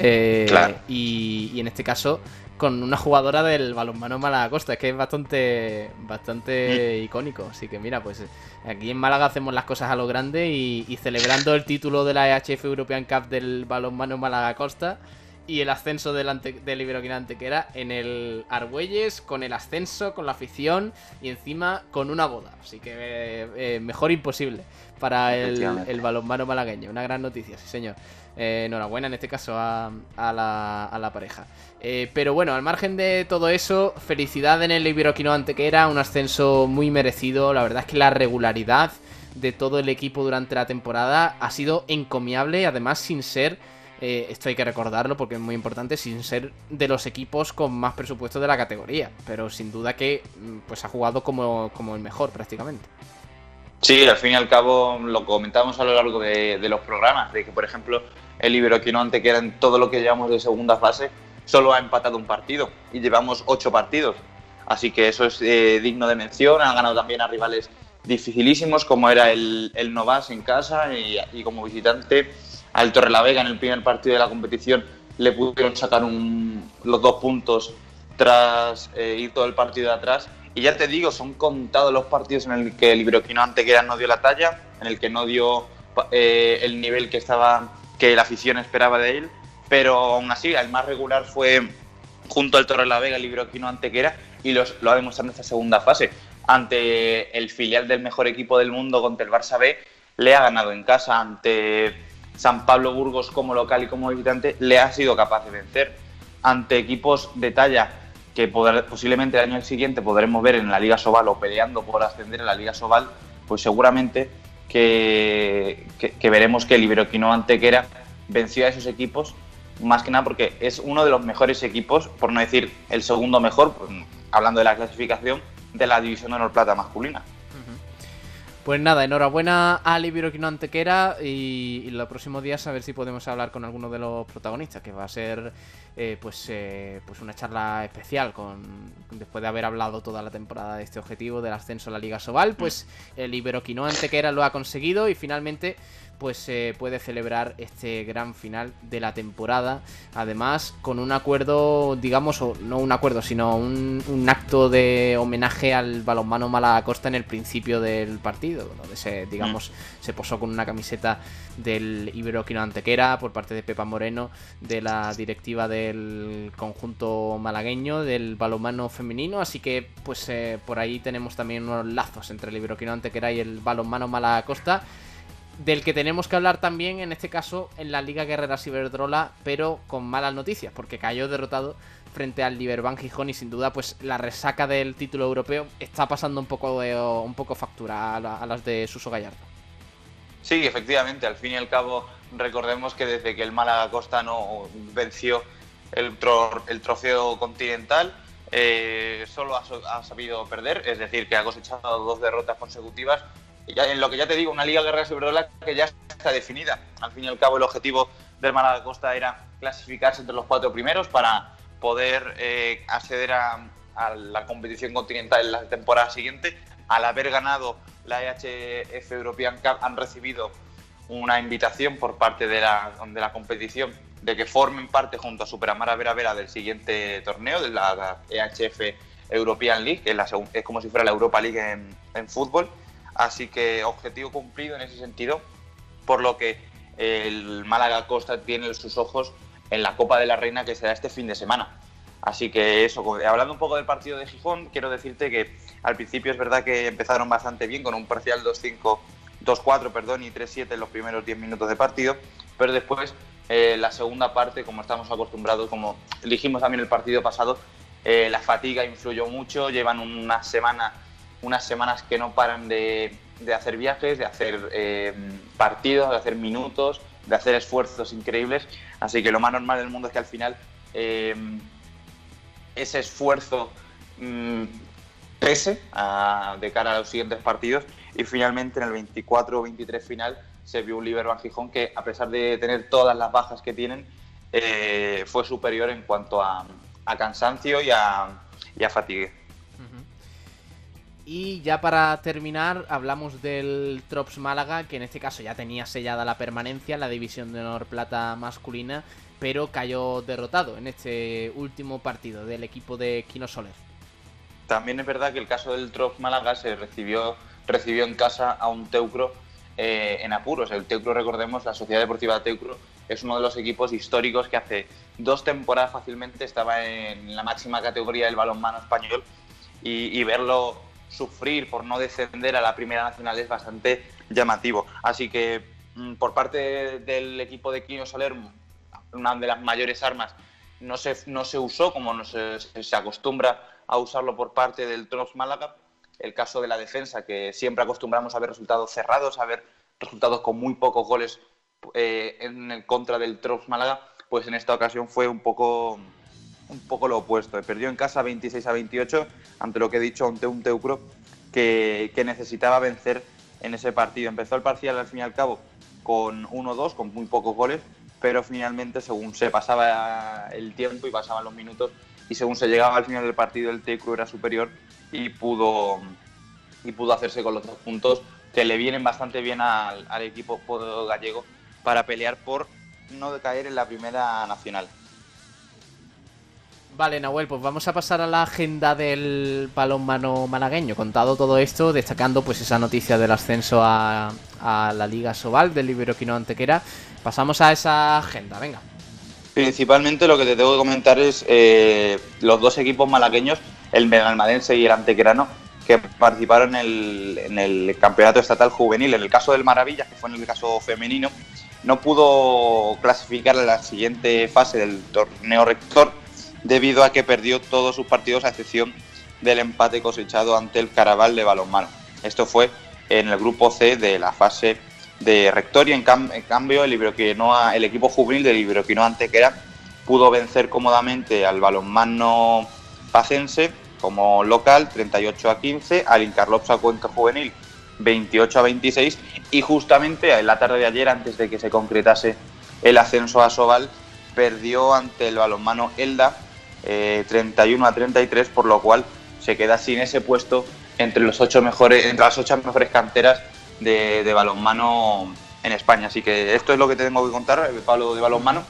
Eh, y, en este caso, con una jugadora del balonmano Málaga Costa, es que es bastante, bastante mm. icónico. Así que mira, pues aquí en Málaga hacemos las cosas a lo grande y, celebrando el título de la EHF European Cup del balonmano Málaga Costa y el ascenso del, ante, del Iberoquinante que era en el Argüelles, con el ascenso, con la afición y encima con una boda. Así que eh, eh, mejor imposible para el, el balonmano malagueño. Una gran noticia, sí señor. Eh, enhorabuena en este caso a, la, pareja. Eh, pero bueno, al margen de todo eso, felicidad en el Iberoquino Antequera, un ascenso muy merecido. La verdad es que la regularidad de todo el equipo durante la temporada ha sido encomiable, además sin ser, eh, esto hay que recordarlo porque es muy importante, sin ser de los equipos con más presupuesto de la categoría, pero sin duda que mm, pues ha jugado como, como el mejor prácticamente. Sí, al fin y al cabo lo comentamos a lo largo de, los programas, de que por ejemplo el Iberoquino que era en todo lo que llevamos de segunda fase solo ha empatado un partido y llevamos ocho partidos. Así que eso es eh, digno de mención. Han ganado también a rivales dificilísimos como era el, el Novas en casa y, como visitante al Torrelavega en el primer partido de la competición le pudieron sacar los dos puntos tras eh, ir todo el partido de atrás y ya te digo, son contados los partidos en el que el Iberoquino Antequera no dio la talla, en el que no dio eh, el nivel que estaba que la afición esperaba de él, pero aún así el más regular fue junto al Torre la Vega, el Iberoquino Antequera, y lo ha demostrado en esta segunda fase. Ante el filial del mejor equipo del mundo, contra el Barça B, le ha ganado en casa. Ante San Pablo Burgos como local y como visitante, le ha sido capaz de vencer. Ante equipos de talla que posiblemente el año siguiente podremos ver en la Liga Sobal o peleando por ascender en la Liga Sobal, pues seguramente que, veremos que el Iberoquino Antequera venció a esos equipos, más que nada porque es uno de los mejores equipos, por no decir el segundo mejor, hablando de la clasificación, de la División de Honor Plata masculina. Pues nada, enhorabuena a Iberoquino Antequera y, y los próximos días a ver si podemos hablar con alguno de los protagonistas, que va a ser eh, pues, eh, pues una charla especial con después de haber hablado toda la temporada de este objetivo del ascenso a la Liga Sobal, pues el Iberoquino Antequera lo ha conseguido y finalmente pues se puede celebrar este gran final de la temporada. Además, con un acuerdo, digamos, o no un acuerdo, sino un, acto de homenaje al balonmano Malacosta en el principio del partido, donde se, digamos, mm. se posó con una camiseta del Iberoquino Antequera por parte de Pepa Moreno, de la directiva del conjunto malagueño del balonmano femenino. Así que, pues eh, por ahí tenemos también unos lazos entre el Iberoquino Antequera y el balonmano Malacosta del que tenemos que hablar también, en este caso, en la Liga Guerrera Ciberdrola, pero con malas noticias, porque cayó derrotado frente al Liberbank Gijón y sin duda, pues la resaca del título europeo está pasando un poco, de, un poco factura a, las de Suso Gallardo. Sí, efectivamente, al fin y al cabo, recordemos que desde que el Málaga Costa no venció el, trofeo continental, eh, solo ha, sabido perder, es decir, que ha cosechado dos derrotas consecutivas en lo que ya te digo, una Liga Guerrera Ciberdrola que ya está definida. Al fin y al cabo, el objetivo del Málaga Costa era clasificarse entre los cuatro primeros para poder eh, acceder a, la competición continental en la temporada siguiente. Al haber ganado la EHF European Cup, han recibido una invitación por parte de la, de la competición de que formen parte junto a Superamara Vera Vera del siguiente torneo, de la EHF European League, que es, como si fuera la Europa League en, en fútbol Así que objetivo cumplido en ese sentido, por lo que el Málaga Costa tiene sus ojos en la Copa de la Reina que será este fin de semana. Así que eso, hablando un poco del partido de Gijón, quiero decirte que al principio es verdad que empezaron bastante bien con un parcial 2-5, 2-4 perdón, y 3-7 en los primeros 10 minutos de partido, pero después eh, la segunda parte, como estamos acostumbrados, como dijimos también el partido pasado, eh, la fatiga influyó mucho, llevan una semana, unas semanas que no paran de, hacer viajes, de hacer eh, partidos, de hacer minutos, de hacer esfuerzos increíbles, así que lo más normal del mundo es que al final ese esfuerzo mm, pese de cara a los siguientes partidos y finalmente en el 24-23 final se vio un Liverpool Gijón que a pesar de tener todas las bajas que tienen eh, fue superior en cuanto a, cansancio y a, y a fatigue. Y ya para terminar, hablamos del Trops Málaga, que en este caso ya tenía sellada la permanencia en la división de honor plata masculina pero cayó derrotado en este último partido del equipo de Quino Soler. También es verdad que el caso del Trof Málaga se recibió, recibió en casa a un Teucro eh, en apuros. El Teucro, recordemos, la Sociedad Deportiva Teucro es uno de los equipos históricos que hace dos temporadas fácilmente estaba en la máxima categoría del balonmano español y verlo sufrir por no descender a la Primera Nacional es bastante llamativo. Así que mm, por parte del equipo de Quino Soler una de las mayores armas, no se, no se usó como no se, se acostumbra a usarlo por parte del Trops Málaga. El caso de la defensa, que siempre acostumbramos a ver resultados cerrados, a ver resultados con muy pocos goles eh, en el contra del Trops Málaga, pues en esta ocasión fue un poco, un poco lo opuesto. Perdió en casa 26 a 28 ante lo que he dicho, ante un Teucro que, que necesitaba vencer en ese partido. Empezó el parcial al fin y al cabo con 1-2, con muy pocos goles, pero finalmente según se pasaba el tiempo y pasaban los minutos y según se llegaba al final del partido el Tecro era superior y pudo y pudo hacerse con los dos puntos que le vienen bastante bien al, equipo gallego para pelear por no decaer en la primera nacional. Vale, Nahuel, pues vamos a pasar a la agenda del balonmano malagueño. Contado todo esto, destacando pues esa noticia del ascenso a, la Liga Sobal del Iberoquino Antequera. Pasamos a esa agenda, venga. Principalmente lo que te tengo que comentar es eh, los dos equipos malagueños, el Benalmadense y el Antequerano, que participaron en el, campeonato estatal juvenil. En el caso del Maravillas, que fue en el caso femenino, no pudo clasificar a la siguiente fase del torneo rector debido a que perdió todos sus partidos a excepción del empate cosechado ante el Caraval de balonmano. Esto fue en el grupo C de la fase de Rectoria. En, cambio, el, el equipo juvenil del Iberoquinoa Antequera pudo vencer cómodamente al balonmano pacense como local 38 a 15, al Incarlopsa Cuenca Juvenil 28 a 26 y justamente en la tarde de ayer, antes de que se concretase el ascenso a Sobal, perdió ante el balonmano Elda 31 eh, a 33, por lo cual se queda sin ese puesto entre los ocho mejores, entre las ocho mejores canteras de, balonmano en España. Así que esto es lo que te tengo que contar, eh, Pablo, de balonmano.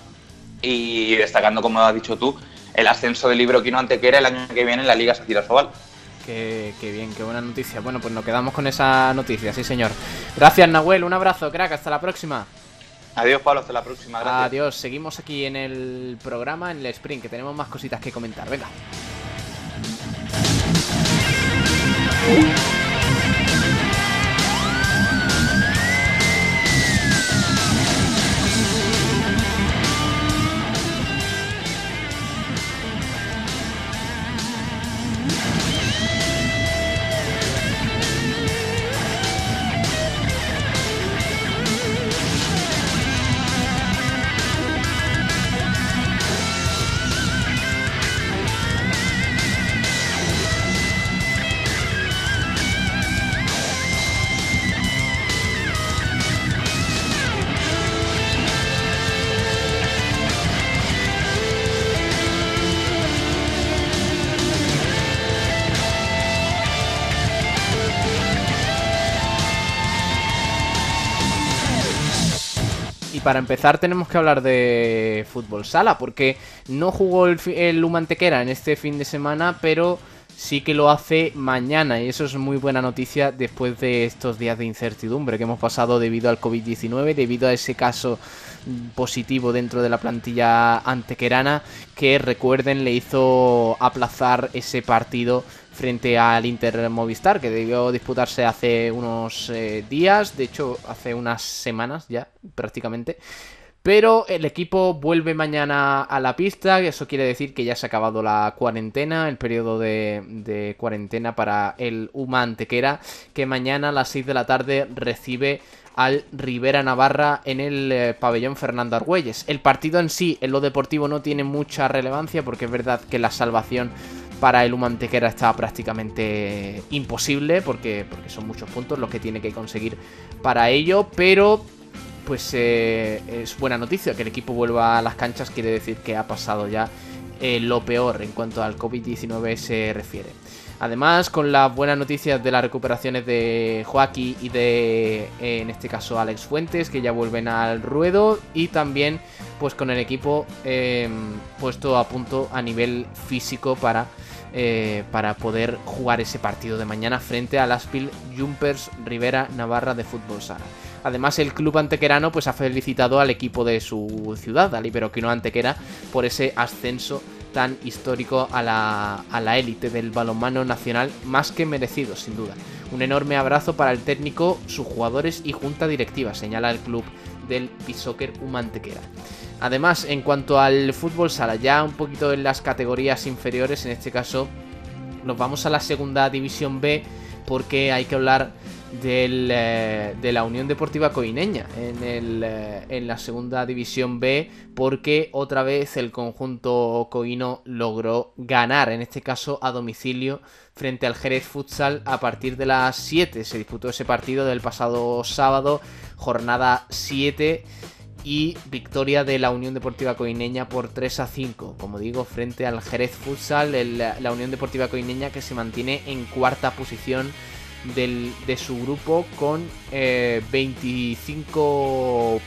Y destacando, como has dicho tú, el ascenso del libro Quino Antequera el año que viene en la Liga Sacira Sobal. Qué, qué, bien, qué buena noticia. Bueno, pues nos quedamos con esa noticia, sí señor. Gracias Nahuel, un abrazo, crack, hasta la próxima. Adiós Pablo, hasta la próxima. Gracias. Adiós, seguimos aquí en el programa, en el sprint, que tenemos más cositas que comentar. Venga. Para empezar tenemos que hablar de fútbol sala, porque no jugó el, el Lumantequera en este fin de semana, pero sí que lo hace mañana y eso es muy buena noticia después de estos días de incertidumbre que hemos pasado debido al COVID-19, debido a ese caso positivo dentro de la plantilla antequerana que recuerden le hizo aplazar ese partido frente al Inter Movistar que debió disputarse hace unos eh, días, de hecho hace unas semanas ya prácticamente. Pero el equipo vuelve mañana a la pista, eso quiere decir que ya se ha acabado la cuarentena, el periodo de, cuarentena para el UMA Antequera, que mañana a las 6 de la tarde recibe al Rivera Navarra en el eh, pabellón Fernando Argüelles. El partido en sí, en lo deportivo, no tiene mucha relevancia porque es verdad que la salvación para el Humantequera está prácticamente imposible porque, porque son muchos puntos los que tiene que conseguir para ello, pero pues eh, es buena noticia que el equipo vuelva a las canchas, quiere decir que ha pasado ya eh, lo peor en cuanto al COVID-19 se refiere. Además, con las buenas noticias de las recuperaciones de Joaquín y de, eh, en este caso, Alex Fuentes, que ya vuelven al ruedo, y también, pues con el equipo puesto a punto a nivel físico para, para poder jugar ese partido de mañana frente a las Pil Jumpers Rivera Navarra de Fútbol Sala. Además, el club antequerano pues, ha felicitado al equipo de su ciudad, al Iberoquino Antequera, por ese ascenso tan histórico a la, élite del balonmano nacional, más que merecido, sin duda. Un enorme abrazo para el técnico, sus jugadores y junta directiva, señala el club del Pisoccer Humantequera. Además, en cuanto al fútbol sala, ya un poquito en las categorías inferiores, en este caso, nos vamos a la segunda división B, porque hay que hablar eh, de la Unión Deportiva Coineña en, eh, en la segunda división B porque otra vez el conjunto coino logró ganar, en este caso a domicilio frente al Jerez Futsal a partir de las 7. Se disputó ese partido del pasado sábado, jornada 7 y victoria de la Unión Deportiva Coineña por 3 a 5, como digo, frente al Jerez Futsal, la Unión Deportiva Coineña que se mantiene en cuarta posición de su grupo con 25, eh,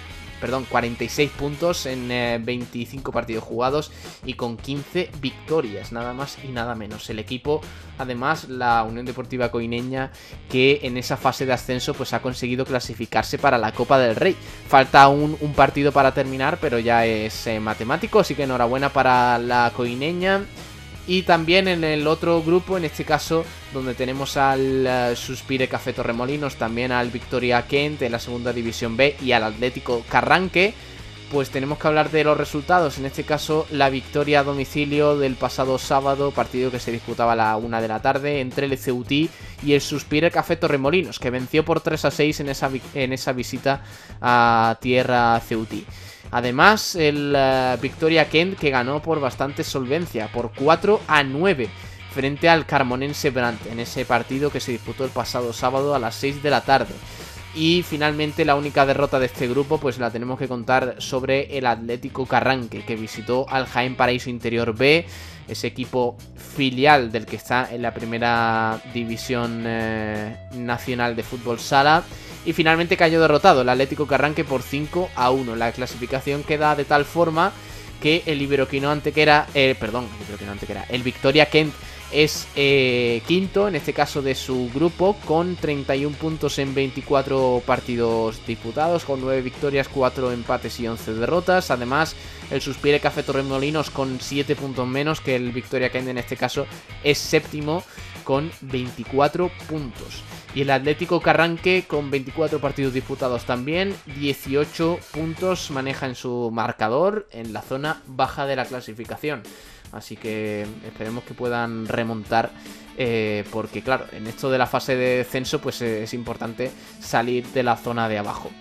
perdón, 46 puntos en 25 eh, partidos jugados y con 15 victorias, nada más y nada menos. El equipo, además, la Unión Deportiva Coineña, que en esa fase de ascenso pues ha conseguido clasificarse para la Copa del Rey. Falta un, un partido para terminar, pero ya es eh, matemático, así que enhorabuena para la Coineña. Y también en el otro grupo, en este caso, donde tenemos al eh, Suspire Café Torremolinos, también al Victoria Kent en la segunda división B y al Atlético Carranque, pues tenemos que hablar de los resultados. En este caso, la victoria a domicilio del pasado sábado, partido que se disputaba a la una de la tarde entre el Ceutí y el Suspire Café Torremolinos, que venció por 3 a 6 en esa, en esa visita a tierra Ceutí. Además, el eh, Victoria Kent que ganó por bastante solvencia, por 4 a 9 frente al Carmonense Brandt en ese partido que se disputó el pasado sábado a las 6 de la tarde. Y finalmente la única derrota de este grupo pues la tenemos que contar sobre el Atlético Carranque que visitó al Jaén Paraíso Interior B, ese equipo filial del que está en la primera división eh, nacional de fútbol sala y finalmente cayó derrotado el Atlético que arranque por 5 a 1. La clasificación queda de tal forma que el Iberoquino Antequera, eh, perdón, el Iberoquino Antequera, el Victoria Kent es eh, quinto, en este caso de su grupo, con 31 puntos en 24 partidos disputados, con 9 victorias, 4 empates y 11 derrotas. Además, el Suspire Café Torremolinos con 7 puntos menos que el Victoria Kent en este caso es séptimo con 24 puntos. Y el Atlético Carranque con 24 partidos disputados también, 18 puntos maneja en su marcador en la zona baja de la clasificación. Así que esperemos que puedan remontar. Eh, porque claro, en esto de la fase de descenso pues es importante salir de la zona de abajo.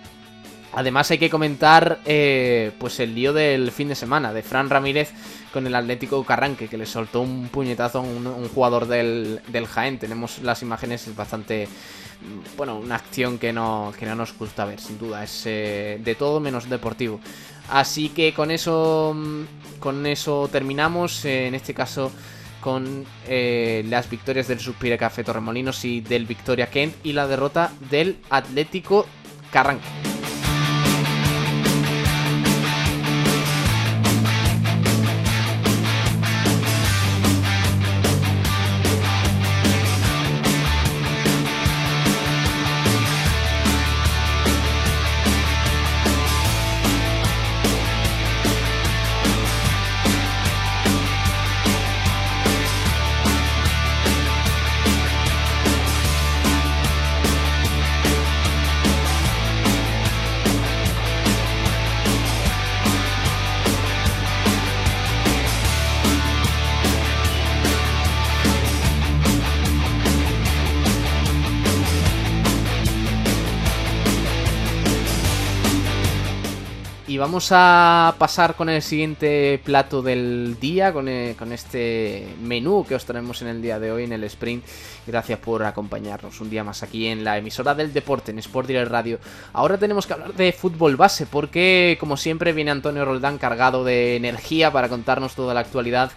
Además hay que comentar eh, pues el lío del fin de semana de Fran Ramírez con el Atlético Carranque, que le soltó un puñetazo a un, jugador del, Jaén. Tenemos las imágenes, es bastante... Mm, bueno, una acción que no, que no nos gusta ver, sin duda. Es eh, de todo menos deportivo. Así que con eso, mm, con eso terminamos. Eh, en este caso con las victorias del Suspire Café Torremolinos y del Victoria Kent y la derrota del Atlético Carranque. Vamos a pasar con el siguiente plato del día, con, eh, con, este menú que os traemos en el día de hoy en el sprint. Gracias por acompañarnos un día más aquí en la emisora del deporte, en Sport Direct Radio. Ahora tenemos que hablar de fútbol base, porque como siempre viene Antonio Roldán cargado de energía para contarnos toda la actualidad.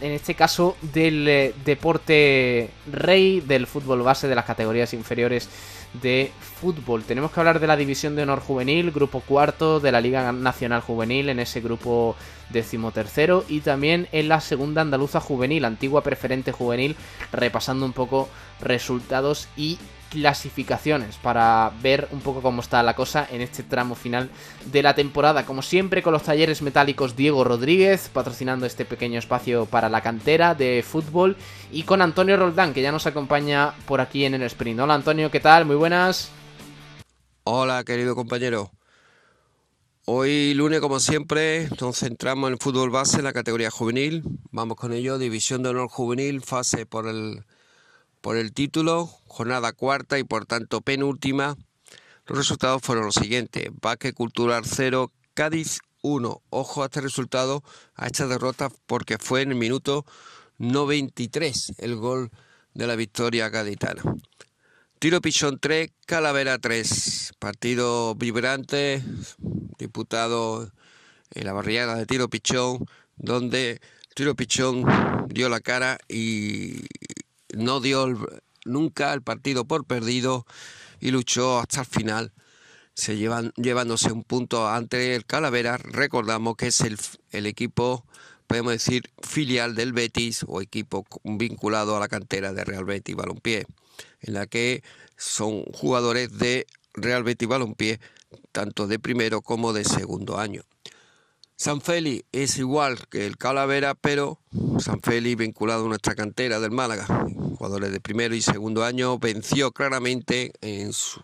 En este caso del eh, deporte rey del fútbol base de las categorías inferiores de fútbol. Tenemos que hablar de la División de Honor Juvenil, grupo cuarto de la Liga Nacional Juvenil, en ese grupo decimotercero, y también en la segunda andaluza juvenil, antigua preferente juvenil, repasando un poco resultados y clasificaciones para ver un poco cómo está la cosa en este tramo final de la temporada. Como siempre con los talleres metálicos Diego Rodríguez patrocinando este pequeño espacio para la cantera de fútbol y con Antonio Roldán que ya nos acompaña por aquí en el sprint. Hola Antonio, ¿qué tal? Muy buenas. Hola querido compañero. Hoy lunes como siempre nos centramos en el fútbol base en la categoría juvenil. Vamos con ello, División de Honor Juvenil, fase por el por el título, jornada cuarta y por tanto penúltima. Los resultados fueron los siguientes: Baque Cultural 0, Cádiz 1. Ojo a este resultado, a esta derrota, porque fue en el minuto 93 el gol de la victoria gaditana. Tiro Pichón 3, Calavera 3. Partido vibrante, diputado en la barriada de Tiro Pichón, donde Tiro Pichón dio la cara y no dio nunca el partido por perdido y luchó hasta el final, se llevan, llevándose un punto ante el Calavera. Recordamos que es el, el equipo, podemos decir, filial del Betis o equipo vinculado a la cantera de Real Betis Balompié, en la que son jugadores de Real Betis Balompié, tanto de primero como de segundo año. San Feli es igual que el Calavera, pero San Feli vinculado a nuestra cantera del Málaga. Jugadores de primero y segundo año venció claramente en su,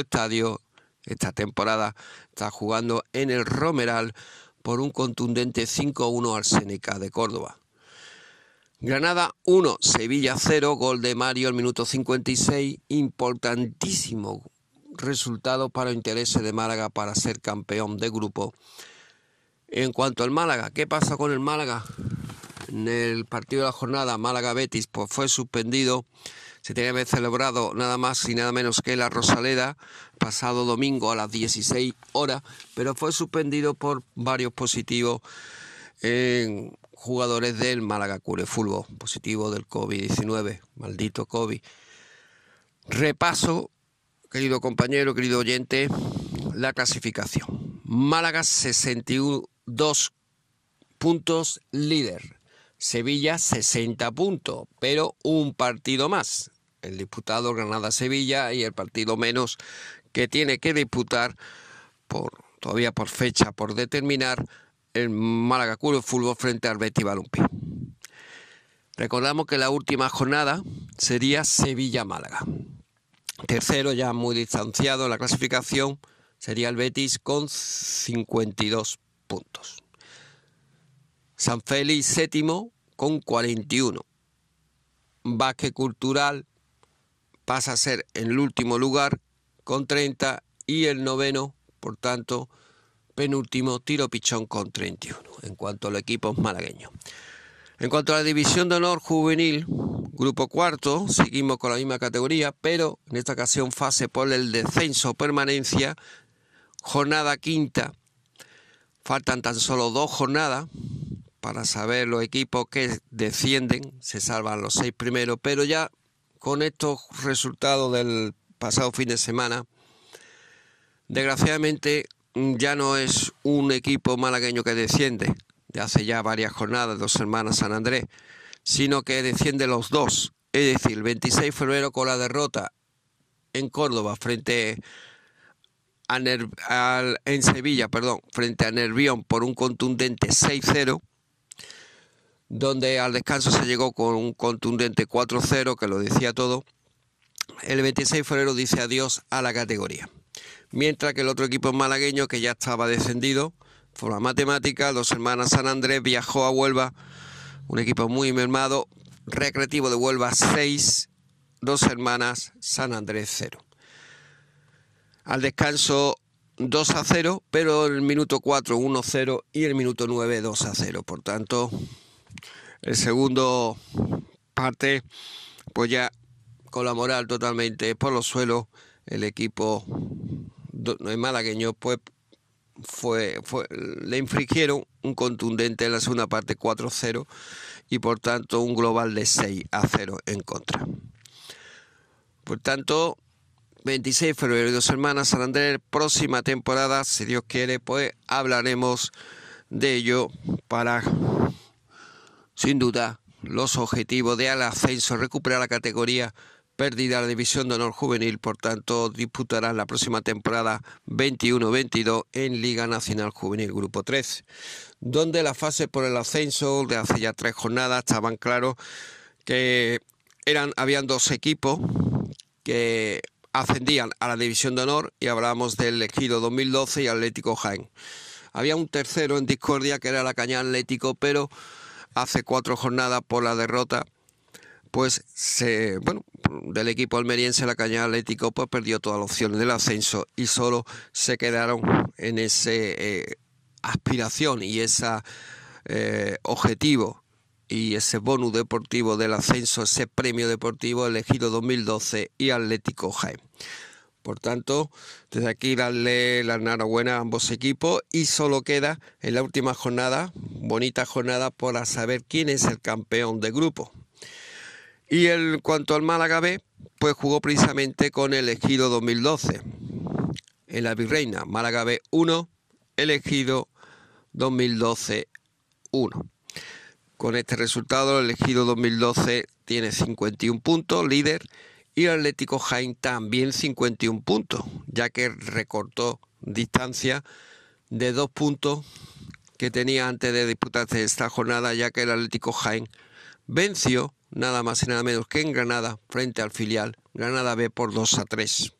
estadio esta temporada. Está jugando en el Romeral por un contundente 5-1 al Seneca de Córdoba. Granada 1, Sevilla 0, gol de Mario al minuto 56, importantísimo resultado para interés de Málaga para ser campeón de grupo en cuanto al Málaga, ¿qué pasa con el Málaga? En el partido de la jornada Málaga-Betis pues fue suspendido. Se tenía que haber celebrado nada más y nada menos que la Rosaleda pasado domingo a las 16 horas, pero fue suspendido por varios positivos en jugadores del Málaga Cure Fútbol, positivo del COVID-19, maldito COVID. Repaso, querido compañero, querido oyente, la clasificación. Málaga 61 dos puntos líder. Sevilla 60 puntos, pero un partido más. El disputado Granada-Sevilla y el partido menos que tiene que disputar por todavía por fecha por determinar el Málaga Club Fútbol frente al Betis Balompié. Recordamos que la última jornada sería Sevilla-Málaga. Tercero, ya muy distanciado en la clasificación, sería el Betis con 52 puntos. San Félix séptimo con 41. Vázquez Cultural pasa a ser en el último lugar con 30 y el noveno, por tanto, penúltimo Tiro Pichón con 31 en cuanto a los equipos malagueños. En cuanto a la división de honor juvenil, grupo cuarto, seguimos con la misma categoría, pero en esta ocasión fase por el descenso permanencia, jornada quinta, Faltan tan solo dos jornadas para saber los equipos que descienden, se salvan los seis primeros, pero ya con estos resultados del pasado fin de semana, desgraciadamente ya no es un equipo malagueño que desciende, de hace ya varias jornadas, dos hermanas San Andrés, sino que desciende los dos, es decir, el 26 de febrero con la derrota en Córdoba frente en Sevilla, perdón, frente a Nervión por un contundente 6-0, donde al descanso se llegó con un contundente 4-0 que lo decía todo. El 26 de febrero dice adiós a la categoría. Mientras que el otro equipo malagueño que ya estaba descendido, forma matemática, dos hermanas San Andrés viajó a Huelva, un equipo muy mermado, Recreativo de Huelva 6, dos hermanas San Andrés 0. Al descanso 2 a 0, pero el minuto 4 1 a 0 y el minuto 9 2 a 0. Por tanto, el segundo parte, pues ya con la moral totalmente por los suelos, el equipo malagueño pues fue, fue, le infligieron un contundente en la segunda parte 4-0 y por tanto un global de 6 a 0 en contra. Por tanto, 26 de febrero y dos semanas, San Andrés, próxima temporada, si Dios quiere, pues hablaremos de ello para, sin duda, los objetivos de al ascenso, recuperar la categoría perdida la división de honor juvenil, por tanto disputará la próxima temporada 21-22 en Liga Nacional Juvenil Grupo 3, donde la fase por el ascenso de hace ya tres jornadas estaban claros que eran, habían dos equipos que ascendían a la división de honor y hablábamos del Ejido 2012 y Atlético Jaén. Había un tercero en discordia que era la Caña Atlético, pero hace cuatro jornadas por la derrota pues se, bueno, del equipo almeriense la Caña Atlético pues perdió todas las opciones del ascenso y solo se quedaron en ese eh, aspiración y ese eh, objetivo y ese bonus deportivo del ascenso, ese premio deportivo elegido 2012 y Atlético Jaén. Por tanto, desde aquí darle la enhorabuena a ambos equipos y solo queda en la última jornada, bonita jornada, para saber quién es el campeón de grupo. Y en cuanto al Málaga B, pues jugó precisamente con el Ejido 2012 en la Virreina. Málaga B 1, elegido 2012 1. Con este resultado, el elegido 2012 tiene 51 puntos, líder, y el Atlético Jaén también 51 puntos, ya que recortó distancia de dos puntos que tenía antes de disputarse esta jornada, ya que el Atlético Jaén venció nada más y nada menos que en Granada frente al filial Granada B por 2 a 3.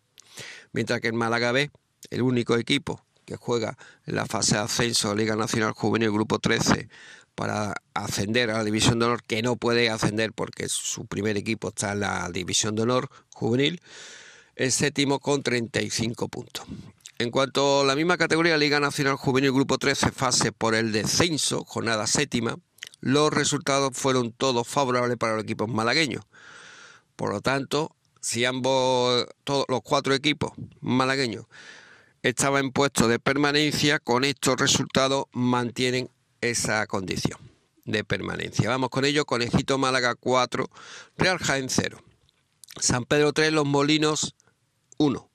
Mientras que en Málaga B, el único equipo que juega en la fase de ascenso de Liga Nacional Juvenil Grupo 13 para ascender a la División de Honor, que no puede ascender porque su primer equipo está en la División de Honor Juvenil, es séptimo con 35 puntos. En cuanto a la misma categoría, Liga Nacional Juvenil Grupo 13, fase por el descenso, jornada séptima, los resultados fueron todos favorables para los equipos malagueños. Por lo tanto, si ambos, todos los cuatro equipos malagueños estaban en puestos de permanencia, con estos resultados mantienen esa condición de permanencia. Vamos con ello, Conejito Málaga 4, Real Jaén 0, San Pedro 3, Los Molinos 1,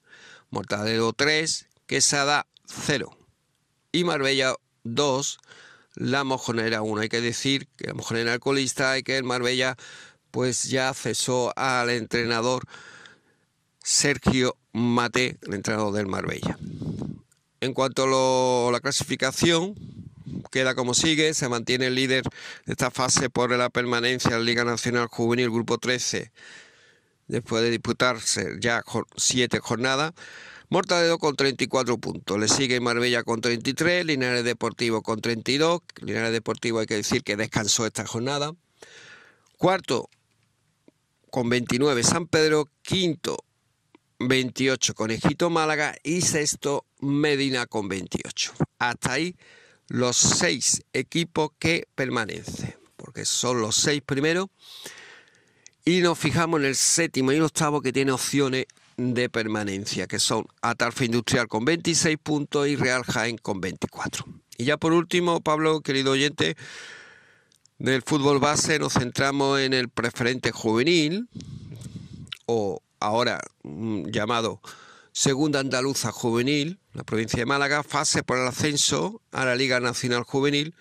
Mortadelo 3, Quesada 0 y Marbella 2, la mojonera 1. Hay que decir que la mojonera alcoholista y que el Marbella pues ya cesó al entrenador Sergio Mate, el entrenador del Marbella. En cuanto a la clasificación, queda como sigue, se mantiene el líder de esta fase por la permanencia en la Liga Nacional Juvenil Grupo 13, después de disputarse ya siete jornadas. Mortadelo con 34 puntos. Le sigue Marbella con 33, Linares Deportivo con 32. Linares Deportivo hay que decir que descansó esta jornada. Cuarto con 29 San Pedro. Quinto 28 Conejito Málaga. Y sexto Medina con 28. Hasta ahí los seis equipos que permanecen. Porque son los seis primeros. Y nos fijamos en el séptimo y el octavo que tiene opciones de permanencia, que son Atarfe Industrial con 26 puntos y Real Jaén con 24. Y ya por último, Pablo, querido oyente, del fútbol base nos centramos en el preferente juvenil, o ahora mm, llamado Segunda Andaluza Juvenil, la provincia de Málaga, fase por el ascenso a la Liga Nacional Juvenil,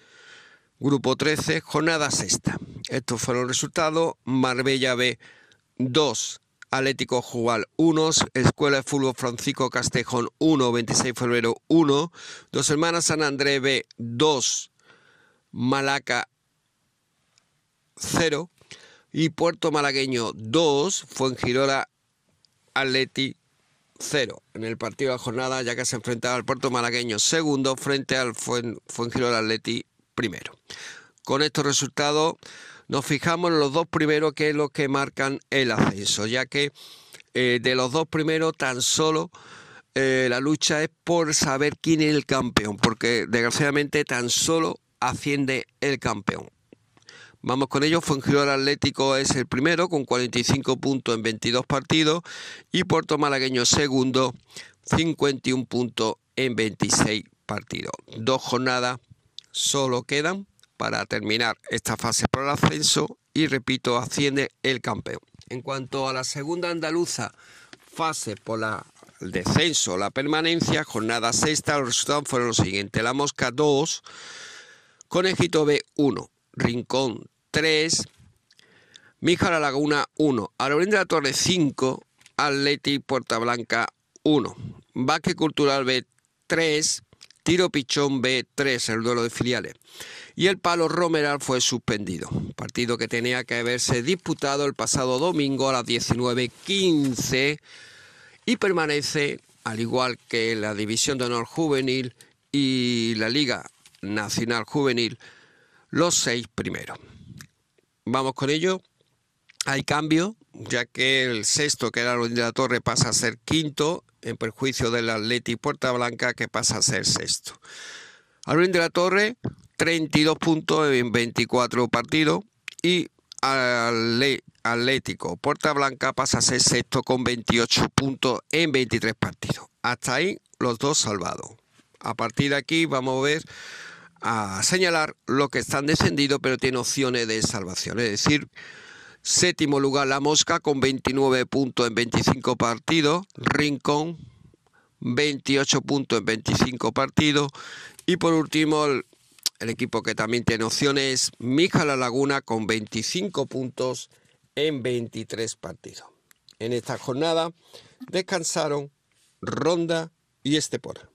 Grupo 13, jornada sexta. Estos fueron los resultados. Marbella B 2, Atlético Jugal 1, Escuela de Fútbol Francisco Castejón 1, 26 de febrero 1, Dos Hermanas San Andrés B 2, Malaca 0 y Puerto Malagueño 2, Fuengirola Atleti 0 en el partido de la jornada ya que se enfrentaba al Puerto Malagueño segundo frente al Fuengirola Atleti primero. Con estos resultados nos fijamos en los dos primeros que es lo que marcan el ascenso, ya que eh, de los dos primeros tan solo eh, la lucha es por saber quién es el campeón, porque desgraciadamente tan solo asciende el campeón. Vamos con ello, Fuengirola Atlético es el primero con 45 puntos en 22 partidos y Puerto Malagueño segundo, 51 puntos en 26 partidos. Dos jornadas solo quedan para terminar esta fase por el ascenso y repito, asciende el campeón. En cuanto a la segunda andaluza, fase por la el descenso, la permanencia, jornada sexta, los resultados fueron los siguientes. La Mosca 2, Conejito B 1, Rincón 3, Mija la Laguna 1, Arorín de la Torre 5, Atleti Puerta Blanca 1, Baque Cultural B 3, Tiro Pichón B 3, el duelo de filiales. Y el Palo Romeral fue suspendido, partido que tenía que haberse disputado el pasado domingo a las 19.15 y permanece, al igual que la División de Honor Juvenil y la Liga Nacional Juvenil, los seis primeros. Vamos con ello. Hay cambio, ya que el sexto, que era el de la Torre, pasa a ser quinto, en perjuicio del Atleti Puerta Blanca, que pasa a ser sexto. Alvin de la Torre, 32 puntos en 24 partidos y Atlético Puerta Blanca pasa a ser sexto con 28 puntos en 23 partidos. Hasta ahí los dos salvados. A partir de aquí vamos a ver a señalar los que están descendidos pero tienen opciones de salvación. Es decir, séptimo lugar La Mosca con 29 puntos en 25 partidos. Rincón 28 puntos en 25 partidos. Y por último el equipo que también tiene opciones, Mija La Laguna, con 25 puntos en 23 partidos. En esta jornada descansaron Ronda y Estepona.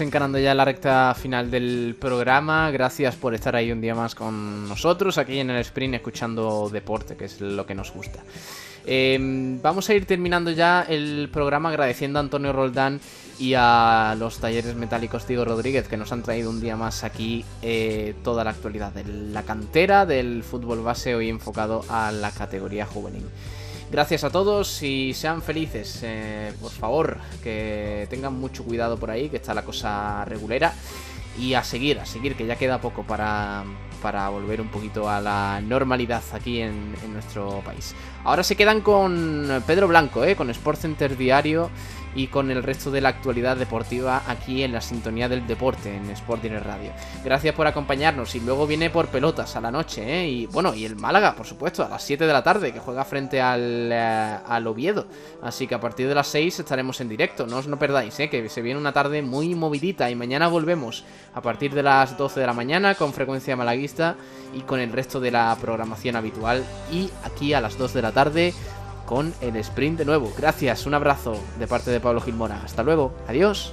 Encarando ya la recta final del programa. Gracias por estar ahí un día más con nosotros, aquí en el sprint, escuchando deporte, que es lo que nos gusta. Em, vamos a ir terminando ya el programa agradeciendo a Antonio Roldán y a los talleres metálicos Diego Rodríguez que nos han traído un día más aquí eh, toda la actualidad de la cantera del fútbol base hoy enfocado a la categoría juvenil. Gracias a todos y sean felices. Eh, por favor, que tengan mucho cuidado por ahí, que está la cosa regulera. Y a seguir, a seguir, que ya queda poco para, para volver un poquito a la normalidad aquí en, nuestro país. Ahora se quedan con Pedro Blanco, eh, con Sport Center Diario y con el resto de la actualidad deportiva aquí en la sintonía del deporte en Sporting Radio. Gracias por acompañarnos y luego viene por pelotas a la noche, ¿eh? Y bueno, y el Málaga, por supuesto, a las 7 de la tarde, que juega frente al, eh, al Oviedo. Así que a partir de las 6 estaremos en directo, no os no perdáis, ¿eh? Que se viene una tarde muy movidita y mañana volvemos a partir de las 12 de la mañana con frecuencia malaguista y con el resto de la programación habitual y aquí a las 2 de la tarde con el sprint de nuevo. Gracias, un abrazo de parte de Pablo Gilmora. Hasta luego, adiós.